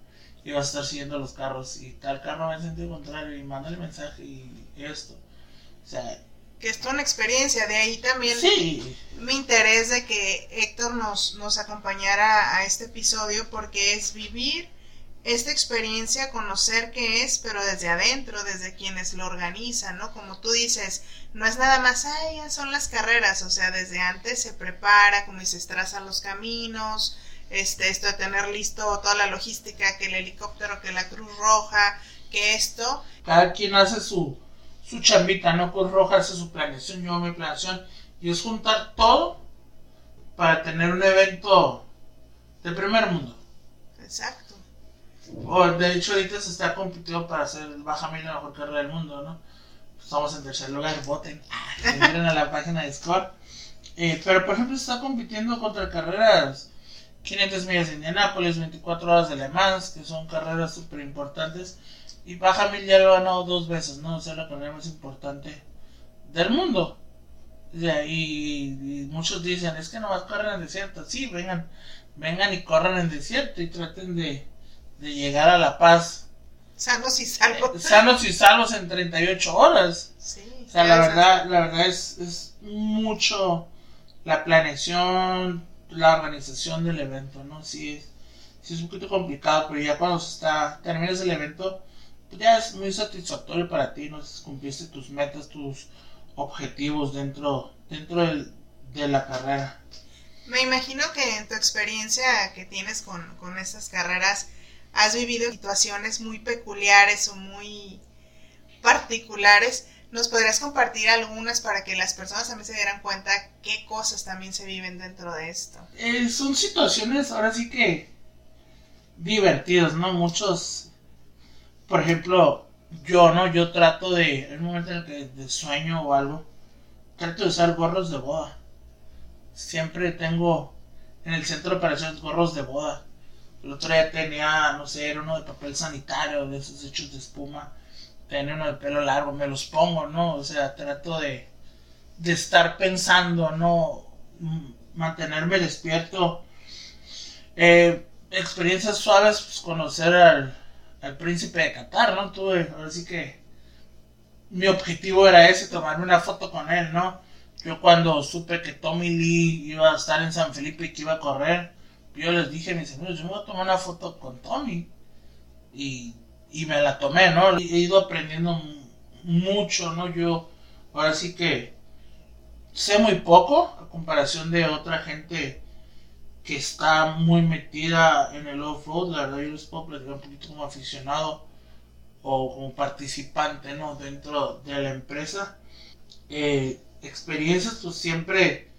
y vas a estar siguiendo los carros. Y tal carro va en sentido contrario y manda el mensaje y esto. O sea, Que es toda una experiencia. De ahí también sí, mi interés de que Héctor nos, nos acompañara a este episodio porque es vivir esta experiencia, conocer qué es, pero desde adentro, desde quienes lo organizan, ¿no? Como tú dices, no es nada más, ay, ya son las carreras, o sea, desde antes se prepara, como dices, trazan los caminos, este, esto de tener listo toda la logística, que el helicóptero, que la Cruz Roja, que esto, cada quien hace su, su chambita, ¿no? Cruz Roja hace su planeación, yo mi planeación. Y es juntar todo para tener un evento de primer mundo. exacto. O, de hecho, ahorita se está compitiendo para hacer el Baja Mil la mejor carrera del mundo, ¿no? Estamos en tercer lugar, voten. Entren a la [LAUGHS] página de Score. Eh, pero, por ejemplo, se está compitiendo contra carreras 500 millas de Indianápolis, 24 horas de Le Mans, que son carreras súper importantes. Y Baja Mil ya lo ha ganado dos veces, ¿no? O sea, la carrera más importante del mundo. Y, y muchos dicen, es que nomás corren en desierto. Sí, vengan, vengan y corran en desierto y traten de, de llegar a La Paz Sanos y salvos. eh, sanos y salvos en 38 horas. Sí, O sea, la verdad, la verdad es, es mucho la planeación, la organización del evento, ¿no? Sí es, sí es un poquito complicado, pero ya cuando está, terminas el evento, pues ya es muy satisfactorio para ti, ¿no? Cumpliste tus metas, tus objetivos dentro, dentro del- de la carrera. Me imagino que en tu experiencia que tienes con, con estas carreras, has vivido situaciones muy peculiares o muy particulares, ¿nos podrías compartir algunas para que las personas también se dieran cuenta qué cosas también se viven dentro de esto? Eh, son situaciones ahora sí que divertidas, ¿no? Muchos, por ejemplo, yo, ¿no? Yo trato de, en un momento en el que de sueño o algo, trato de usar gorros de boda. Siempre tengo en el centro de operaciones gorros de boda. El otro día tenía, no sé, era uno de papel sanitario, de esos hechos de espuma. Tenía uno de pelo largo, me los pongo, ¿no? O sea, trato de, de estar pensando, ¿no? Mantenerme despierto. Eh, experiencias suaves, pues conocer al, príncipe de Qatar, ¿no? Tuve, ahora sí que mi objetivo era ese, tomarme una foto con él, ¿no? Yo cuando supe que Tommy Lee iba a estar en San Felipe y que iba a correr, yo les dije a mis amigos, yo me voy a tomar una foto con Tommy. Y, y me la tomé, ¿no? He ido aprendiendo mucho, ¿no? Yo ahora sí que sé muy poco a comparación de otra gente que está muy metida en el off-road. La verdad, yo les puedo platicar un poquito como aficionado o como participante, ¿no? Dentro de la empresa. Eh, experiencias, pues siempre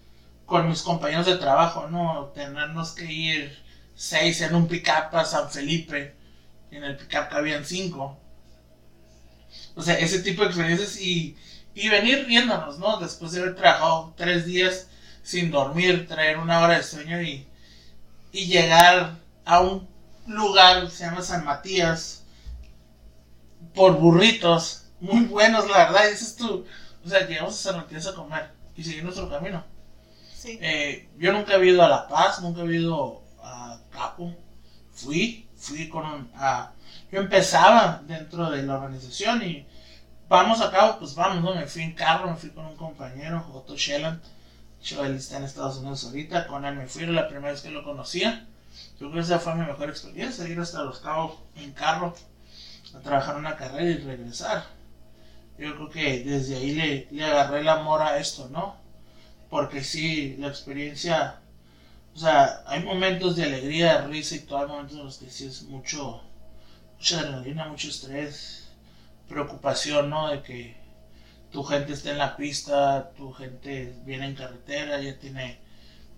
con mis compañeros de trabajo, ¿no? Tenernos que ir seis en un pickup a San Felipe. En el pickup cabían cinco. O sea, ese tipo de experiencias y, y venir riéndonos, ¿no? Después de haber trabajado tres días sin dormir, traer una hora de sueño y, y llegar a un lugar, se llama San Matías, por burritos, muy buenos, la verdad, dices tú, o sea, llegamos a San Matías a comer y seguir nuestro camino. Sí. Eh, yo nunca he ido a La Paz, nunca he ido a Capo, fui, fui con un, a, yo empezaba dentro de la organización y vamos a cabo, pues vamos, ¿no? Me fui en carro, me fui con un compañero, Otto Shelland, él está en Estados Unidos ahorita, con él me fui, era la primera vez que lo conocía. Yo creo que esa fue mi mejor experiencia, ir hasta Los Cabos en carro a trabajar una carrera y regresar. Yo creo que desde ahí le, le agarré el amor a esto, ¿no? Porque sí, la experiencia, o sea, hay momentos de alegría, risa y todo, hay momentos en los que sí es mucho, mucha adrenalina, mucho estrés, preocupación, ¿no? De que tu gente está en la pista, tu gente viene en carretera, ya tiene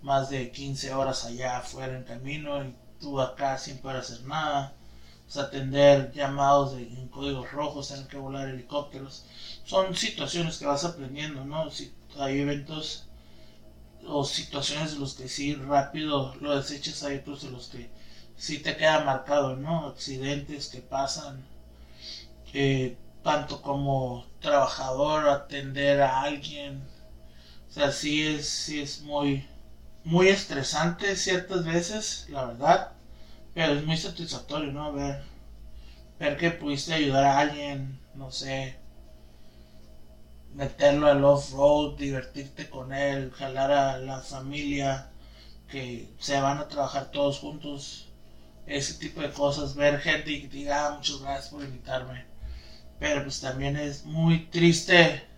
más de 15 horas allá afuera en camino y tú acá sin poder hacer nada. O sea, atender llamados de, en códigos rojos, tener que volar helicópteros. Son situaciones que vas aprendiendo, ¿no? Si hay eventos o situaciones de los que sí rápido lo desechas, hay otros de los que sí te queda marcado, ¿no? Accidentes que pasan. Eh, tanto como trabajador, atender a alguien. O sea, sí es, sí es muy, muy estresante ciertas veces, la verdad. Pero es muy satisfactorio, ¿no? Ver, ver que pudiste ayudar a alguien, no sé, meterlo al off-road, divertirte con él, jalar a la familia, que se van a trabajar todos juntos, ese tipo de cosas, ver gente y que diga, ah, muchas gracias por invitarme pero pues también es muy triste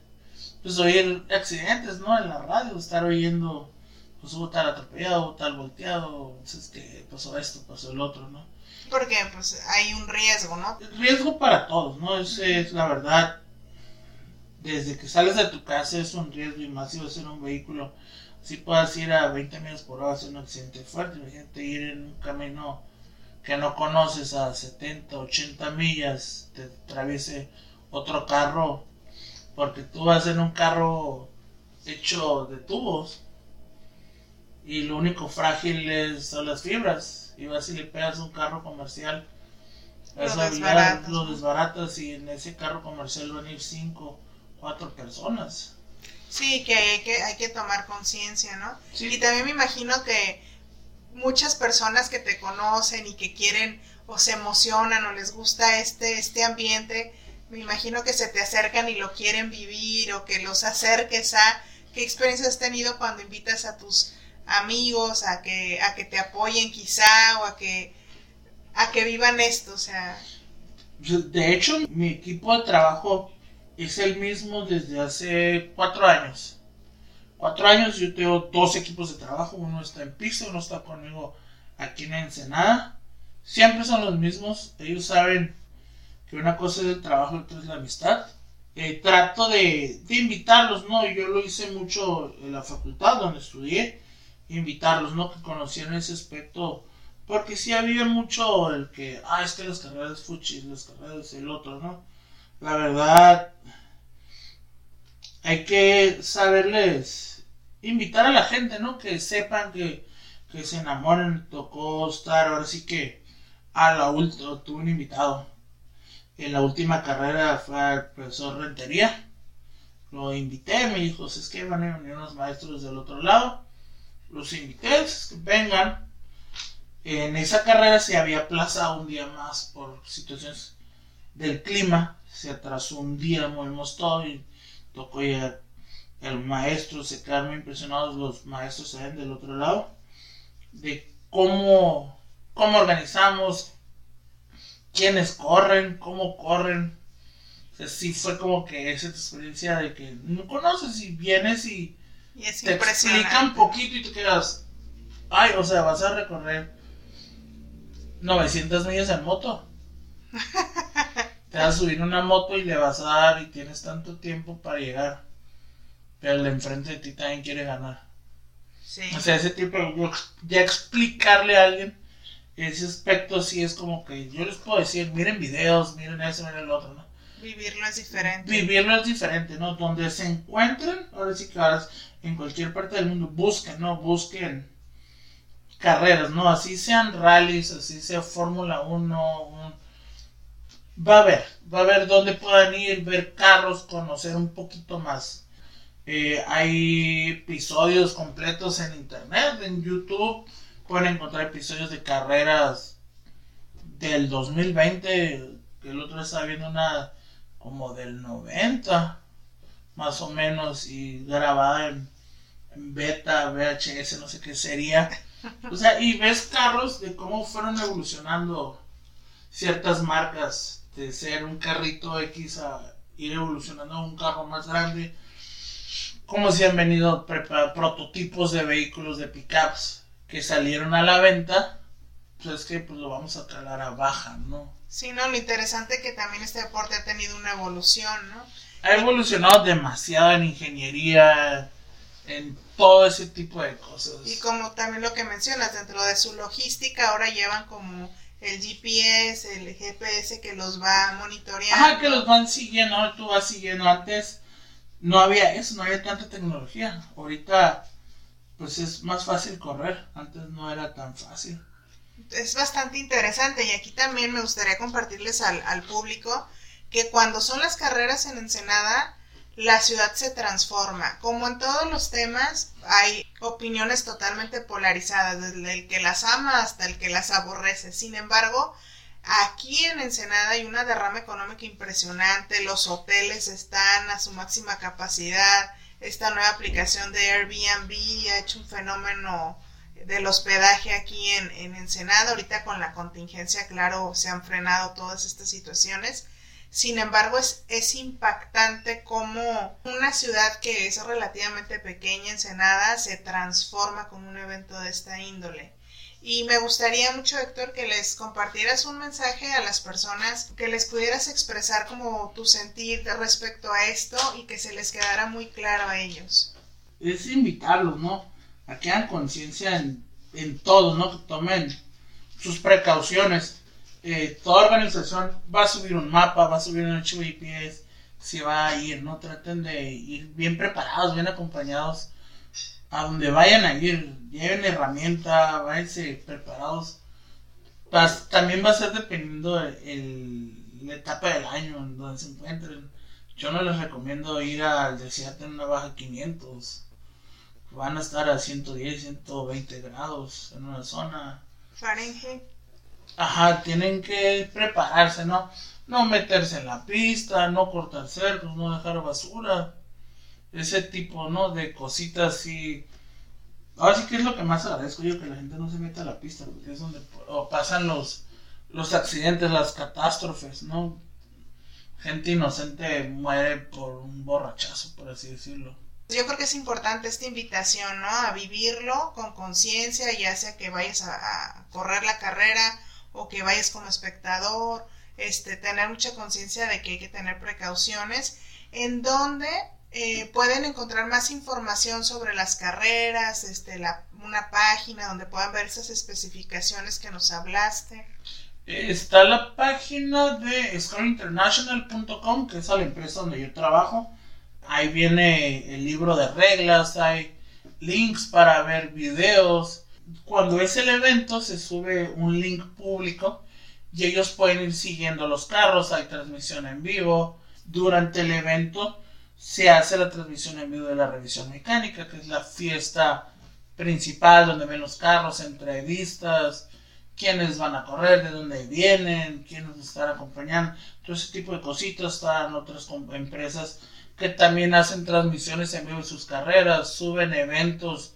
pues oír accidentes, ¿no? En la radio, estar oyendo, pues hubo tal atropellado, hubo tal volteado, pues es que pasó esto, pasó el otro, ¿no? Porque pues hay un riesgo, ¿no? riesgo para todos, ¿no? Es, es la verdad. Desde que sales de tu casa es un riesgo y más si vas en un vehículo. Si puedas ir a 20 millas por hora, hacer un accidente fuerte. Imagínate ir en un camino que no conoces a 70, 80 millas, te atraviese otro carro, porque tú vas en un carro hecho de tubos y lo único frágil es, son las fibras. Y vas y le pegas un carro comercial, lo desbaratas, lo desbaratas y en ese carro comercial van a ir 5, 4 personas. Sí, que hay que, hay que tomar conciencia, ¿no? Sí. Y también me imagino que muchas personas que te conocen y que quieren o se emocionan o les gusta este, este ambiente, me imagino que se te acercan y lo quieren vivir o que los acerques a qué experiencias has tenido cuando invitas a tus amigos a que a que te apoyen quizá o a que a que vivan esto, o sea, de hecho mi equipo de trabajo es el mismo desde hace cuatro años cuatro años yo tengo dos equipos de trabajo, uno está en Pisa, uno está conmigo aquí en Ensenada, siempre son los mismos. Ellos saben que una cosa es el trabajo y otra es la amistad. Eh, trato de, de, invitarlos, ¿no? Yo lo hice mucho en la facultad donde estudié, invitarlos, ¿no? Que conocieran ese aspecto, porque sí había mucho el que, ah, es que las carreras fuchis, las carreras el otro, ¿no? La verdad, hay que saberles invitar a la gente, ¿no? Que sepan que, que se enamoren, tocó estar, ahora sí que a la última, tuve un invitado en la última carrera fue al profesor Rentería. Lo invité, me dijo, es que van a venir unos maestros del otro lado. Los invité, es que vengan. En esa carrera se había aplazado un día más por situaciones del clima. Se atrasó un día, movimos todo y tocó ya el maestro. Se quedaron muy impresionados los maestros del otro lado de cómo, cómo organizamos, quiénes corren, cómo corren. O sí fue como que esa experiencia de que no conoces y vienes y, te explica un poquito y te quedas, ay, o sea, vas a recorrer 900 millas en moto. [LAUGHS] te vas a subir una moto y le vas a dar y tienes tanto tiempo para llegar. Pero el de enfrente de ti también quiere ganar. O sea, ese tipo, ya explicarle a alguien ese aspecto sí es como que yo les puedo decir, miren videos, miren eso, miren el otro, ¿no? Vivirlo es diferente. Vivirlo es diferente, ¿no? Donde se encuentren, ahora sí que ahora en cualquier parte del mundo, busquen, ¿no? Busquen carreras, ¿no? Así sean rallies, así sea Fórmula 1, va a haber, va a haber dónde puedan ir, ver carros, conocer un poquito más. Eh, hay episodios completos en internet, en YouTube pueden encontrar episodios de carreras del 2020, que el otro estaba viendo una como del 90, más o menos, y grabada en, beta, VHS, no sé qué sería. O sea, y ves carros de cómo fueron evolucionando ciertas marcas, de ser un carrito X a ir evolucionando a un carro más grande. Como si han venido prototipos de vehículos de pickups que salieron a la venta, pues es que pues lo vamos a calar a baja, ¿no? Sí, no, lo interesante es que también este deporte ha tenido una evolución, ¿no? Ha evolucionado demasiado en ingeniería, en todo ese tipo de cosas. Y como también lo que mencionas, dentro de su logística ahora llevan como el GPS, el GPS que los va monitoreando. Ajá, que los van siguiendo, tú vas siguiendo. Antes no había eso, no había tanta tecnología. Ahorita pues es más fácil correr. Antes no era tan fácil. Es bastante interesante y aquí también me gustaría compartirles al, al público que cuando son las carreras en Ensenada, la ciudad se transforma. Como en todos los temas, hay opiniones totalmente polarizadas, desde el que las ama hasta el que las aborrece. Sin embargo, aquí en Ensenada hay una derrama económica impresionante, los hoteles están a su máxima capacidad, esta nueva aplicación de Airbnb ha hecho un fenómeno del hospedaje aquí en, en Ensenada. Ahorita con la contingencia, claro, se han frenado todas estas situaciones. Sin embargo, es, es impactante cómo una ciudad que es relativamente pequeña, Ensenada, se transforma con un evento de esta índole. Y me gustaría mucho, Héctor, que les compartieras un mensaje a las personas, que les pudieras expresar como tu sentir respecto a esto y que se les quedara muy claro a ellos. Es invitarlos, ¿no? A que hagan conciencia en, en todo, ¿no? Que tomen sus precauciones. Eh, toda organización va a subir un mapa, va a subir un archivo GPS, se va a ir, ¿no? Traten de ir bien preparados, bien acompañados a donde vayan a ir, lleven herramienta, váyanse preparados. también va a ser dependiendo la etapa del año en donde se encuentren. Yo no les recomiendo ir al desierto en una baja 500. Van a estar a 110, 120 grados en una zona. Fahrenheit. Ajá, tienen que prepararse, ¿no? No meterse en la pista, no cortar cercos, no dejar basura ese tipo, ¿no? De cositas y... Ahora sí que es lo que más agradezco yo, que la gente no se meta a la pista, porque es donde pasan los, los accidentes, las catástrofes, ¿no? Gente inocente muere por un borrachazo, por así decirlo. Yo creo que es importante esta invitación, ¿no? A vivirlo con conciencia, ya sea que vayas a correr la carrera o que vayas como espectador, este, tener mucha conciencia de que hay que tener precauciones, en donde eh, pueden encontrar más información sobre las carreras, este, la, una página donde puedan ver esas especificaciones que nos hablaste. Está la página de scoreinternational.com, que es la empresa donde yo trabajo. Ahí viene el libro de reglas, hay links para ver videos. Cuando es el evento se sube un link público y ellos pueden ir siguiendo los carros, hay transmisión en vivo. Durante el evento se hace la transmisión en vivo de la revisión mecánica, que es la fiesta principal donde ven los carros, entrevistas, quiénes van a correr, de dónde vienen, quiénes están acompañando, todo ese tipo de cositas. Están otras empresas que también hacen transmisiones en vivo de sus carreras, suben eventos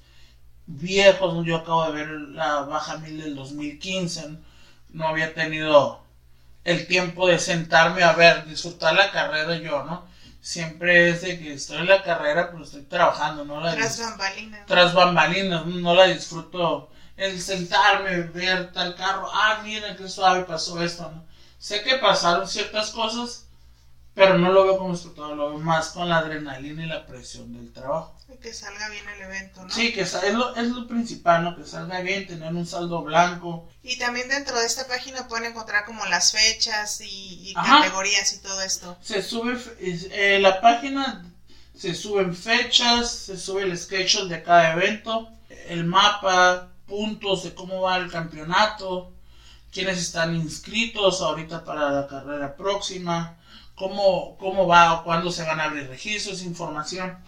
viejos. Yo acabo de ver la Baja Mil del 2015, no había tenido el tiempo de sentarme a ver, disfrutar la carrera yo, ¿no? Siempre es de que estoy en la carrera, pero estoy trabajando, ¿no? La tras bambalinas. Tras bambalinas, no la disfruto. El sentarme, ver tal carro, ah, mira qué suave pasó esto, ¿no? Sé que pasaron ciertas cosas, pero no lo veo como espectador, lo veo más con la adrenalina y la presión del trabajo. Y que salga bien el evento, ¿no? Sí, que es lo, es lo principal, ¿no? Que salga bien, tener un saldo blanco. Y también dentro de esta página pueden encontrar como las fechas y, categorías y todo esto. Se sube, eh, la página se suben fechas, se sube el schedule de cada evento, el mapa, puntos de cómo va el campeonato, quiénes están inscritos ahorita para la carrera próxima cómo, cómo va o cuándo se van a abrir registros, información.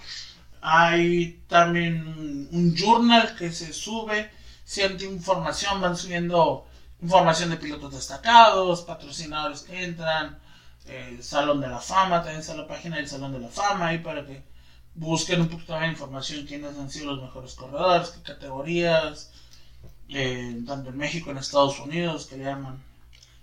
Hay también un journal que se sube, siente información, van subiendo información de pilotos destacados, patrocinadores que entran, Salón de la Fama, también está la página del Salón de la Fama ahí para que busquen un poquito de información quiénes han sido los mejores corredores, qué categorías, eh, tanto en México, en Estados Unidos, que le llaman.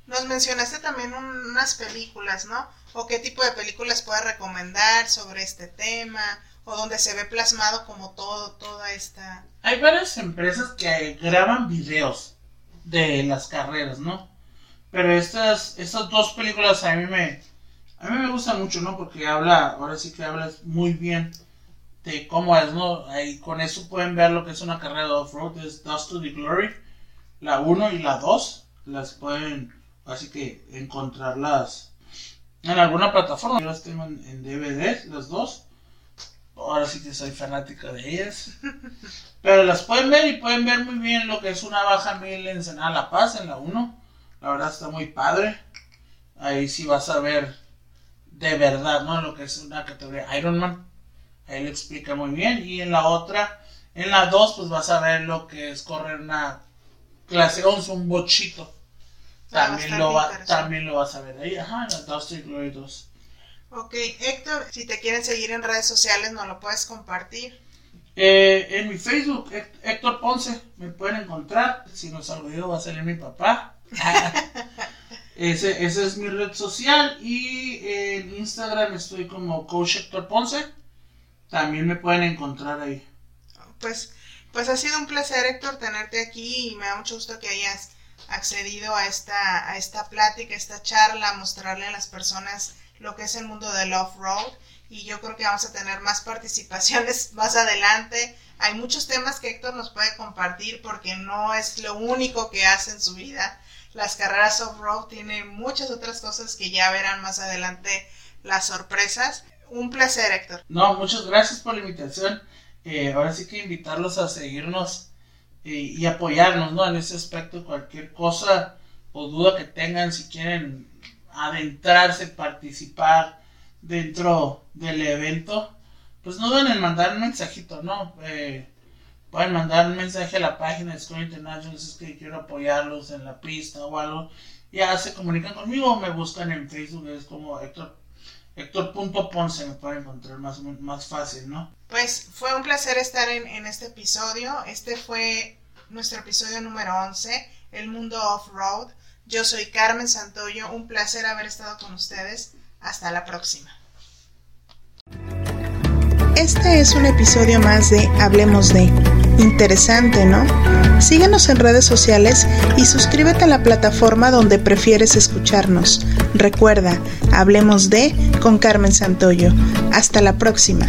Nos mencionaste también unas películas, ¿no? o qué tipo de películas puede recomendar sobre este tema o donde se ve plasmado como todo toda esta hay varias empresas que graban videos de las carreras no pero estas estas dos películas a mí me a mí me gustan mucho no porque habla ahora sí que hablas muy bien de cómo es no ahí con eso pueden ver lo que es una carrera de off road es Dust to the Glory la 1 y la 2 las pueden así que encontrarlas en alguna plataforma. Yo las tengo en, DVD, las dos. Ahora sí que soy fanática de ellas. [LAUGHS] Pero las pueden ver y pueden ver muy bien lo que es una baja mil en Senada La Paz, en la 1. La verdad está muy padre. Ahí sí vas a ver de verdad, ¿no? Lo que es una categoría Ironman. Ahí le explica muy bien. Y en la otra, en la 2, pues vas a ver lo que es correr una clase 11, un bochito también lo, va, también lo vas a ver ahí. Ajá, en Dusty Glory 2. Ok, Héctor, si te quieren seguir en redes sociales, ¿no lo puedes compartir? Eh, en mi Facebook, Héctor Ponce, me pueden encontrar. Si no salgo yo, va a salir mi papá. [LAUGHS] ese, esa es mi red social. Y en Instagram estoy como Coach Héctor Ponce. También me pueden encontrar ahí. Pues, pues ha sido un placer, Héctor, tenerte aquí y me da mucho gusto que hayas accedido a esta, a esta plática, esta charla, mostrarle a las personas lo que es el mundo del off-road y yo creo que vamos a tener más participaciones [LAUGHS] más adelante. Hay muchos temas que Héctor nos puede compartir porque no es lo único que hace en su vida. Las carreras off-road tienen muchas otras cosas que ya verán más adelante las sorpresas. Un placer, Héctor. No, muchas gracias por la invitación. Eh, ahora sí que invitarlos a seguirnos y apoyarnos, ¿no? En ese aspecto, cualquier cosa o duda que tengan, si quieren adentrarse, participar dentro del evento, pues no deben en mandar un mensajito, ¿no? Eh, pueden mandar un mensaje a la página de School International, si es que quiero apoyarlos en la pista o algo. Ya se comunican conmigo o me buscan en Facebook, es como Héctor Héctor.ponce me puede encontrar más, más fácil, ¿no? Pues fue un placer estar en, en este episodio. Este fue nuestro episodio número 11, El Mundo Off-Road. Yo soy Carmen Santoyo, un placer haber estado con ustedes. Hasta la próxima. Este es un episodio más de Hablemos de. Interesante, ¿no? Síguenos en redes sociales y suscríbete a la plataforma donde prefieres escucharnos. Recuerda, Hablemos de con Carmen Santoyo. Hasta la próxima.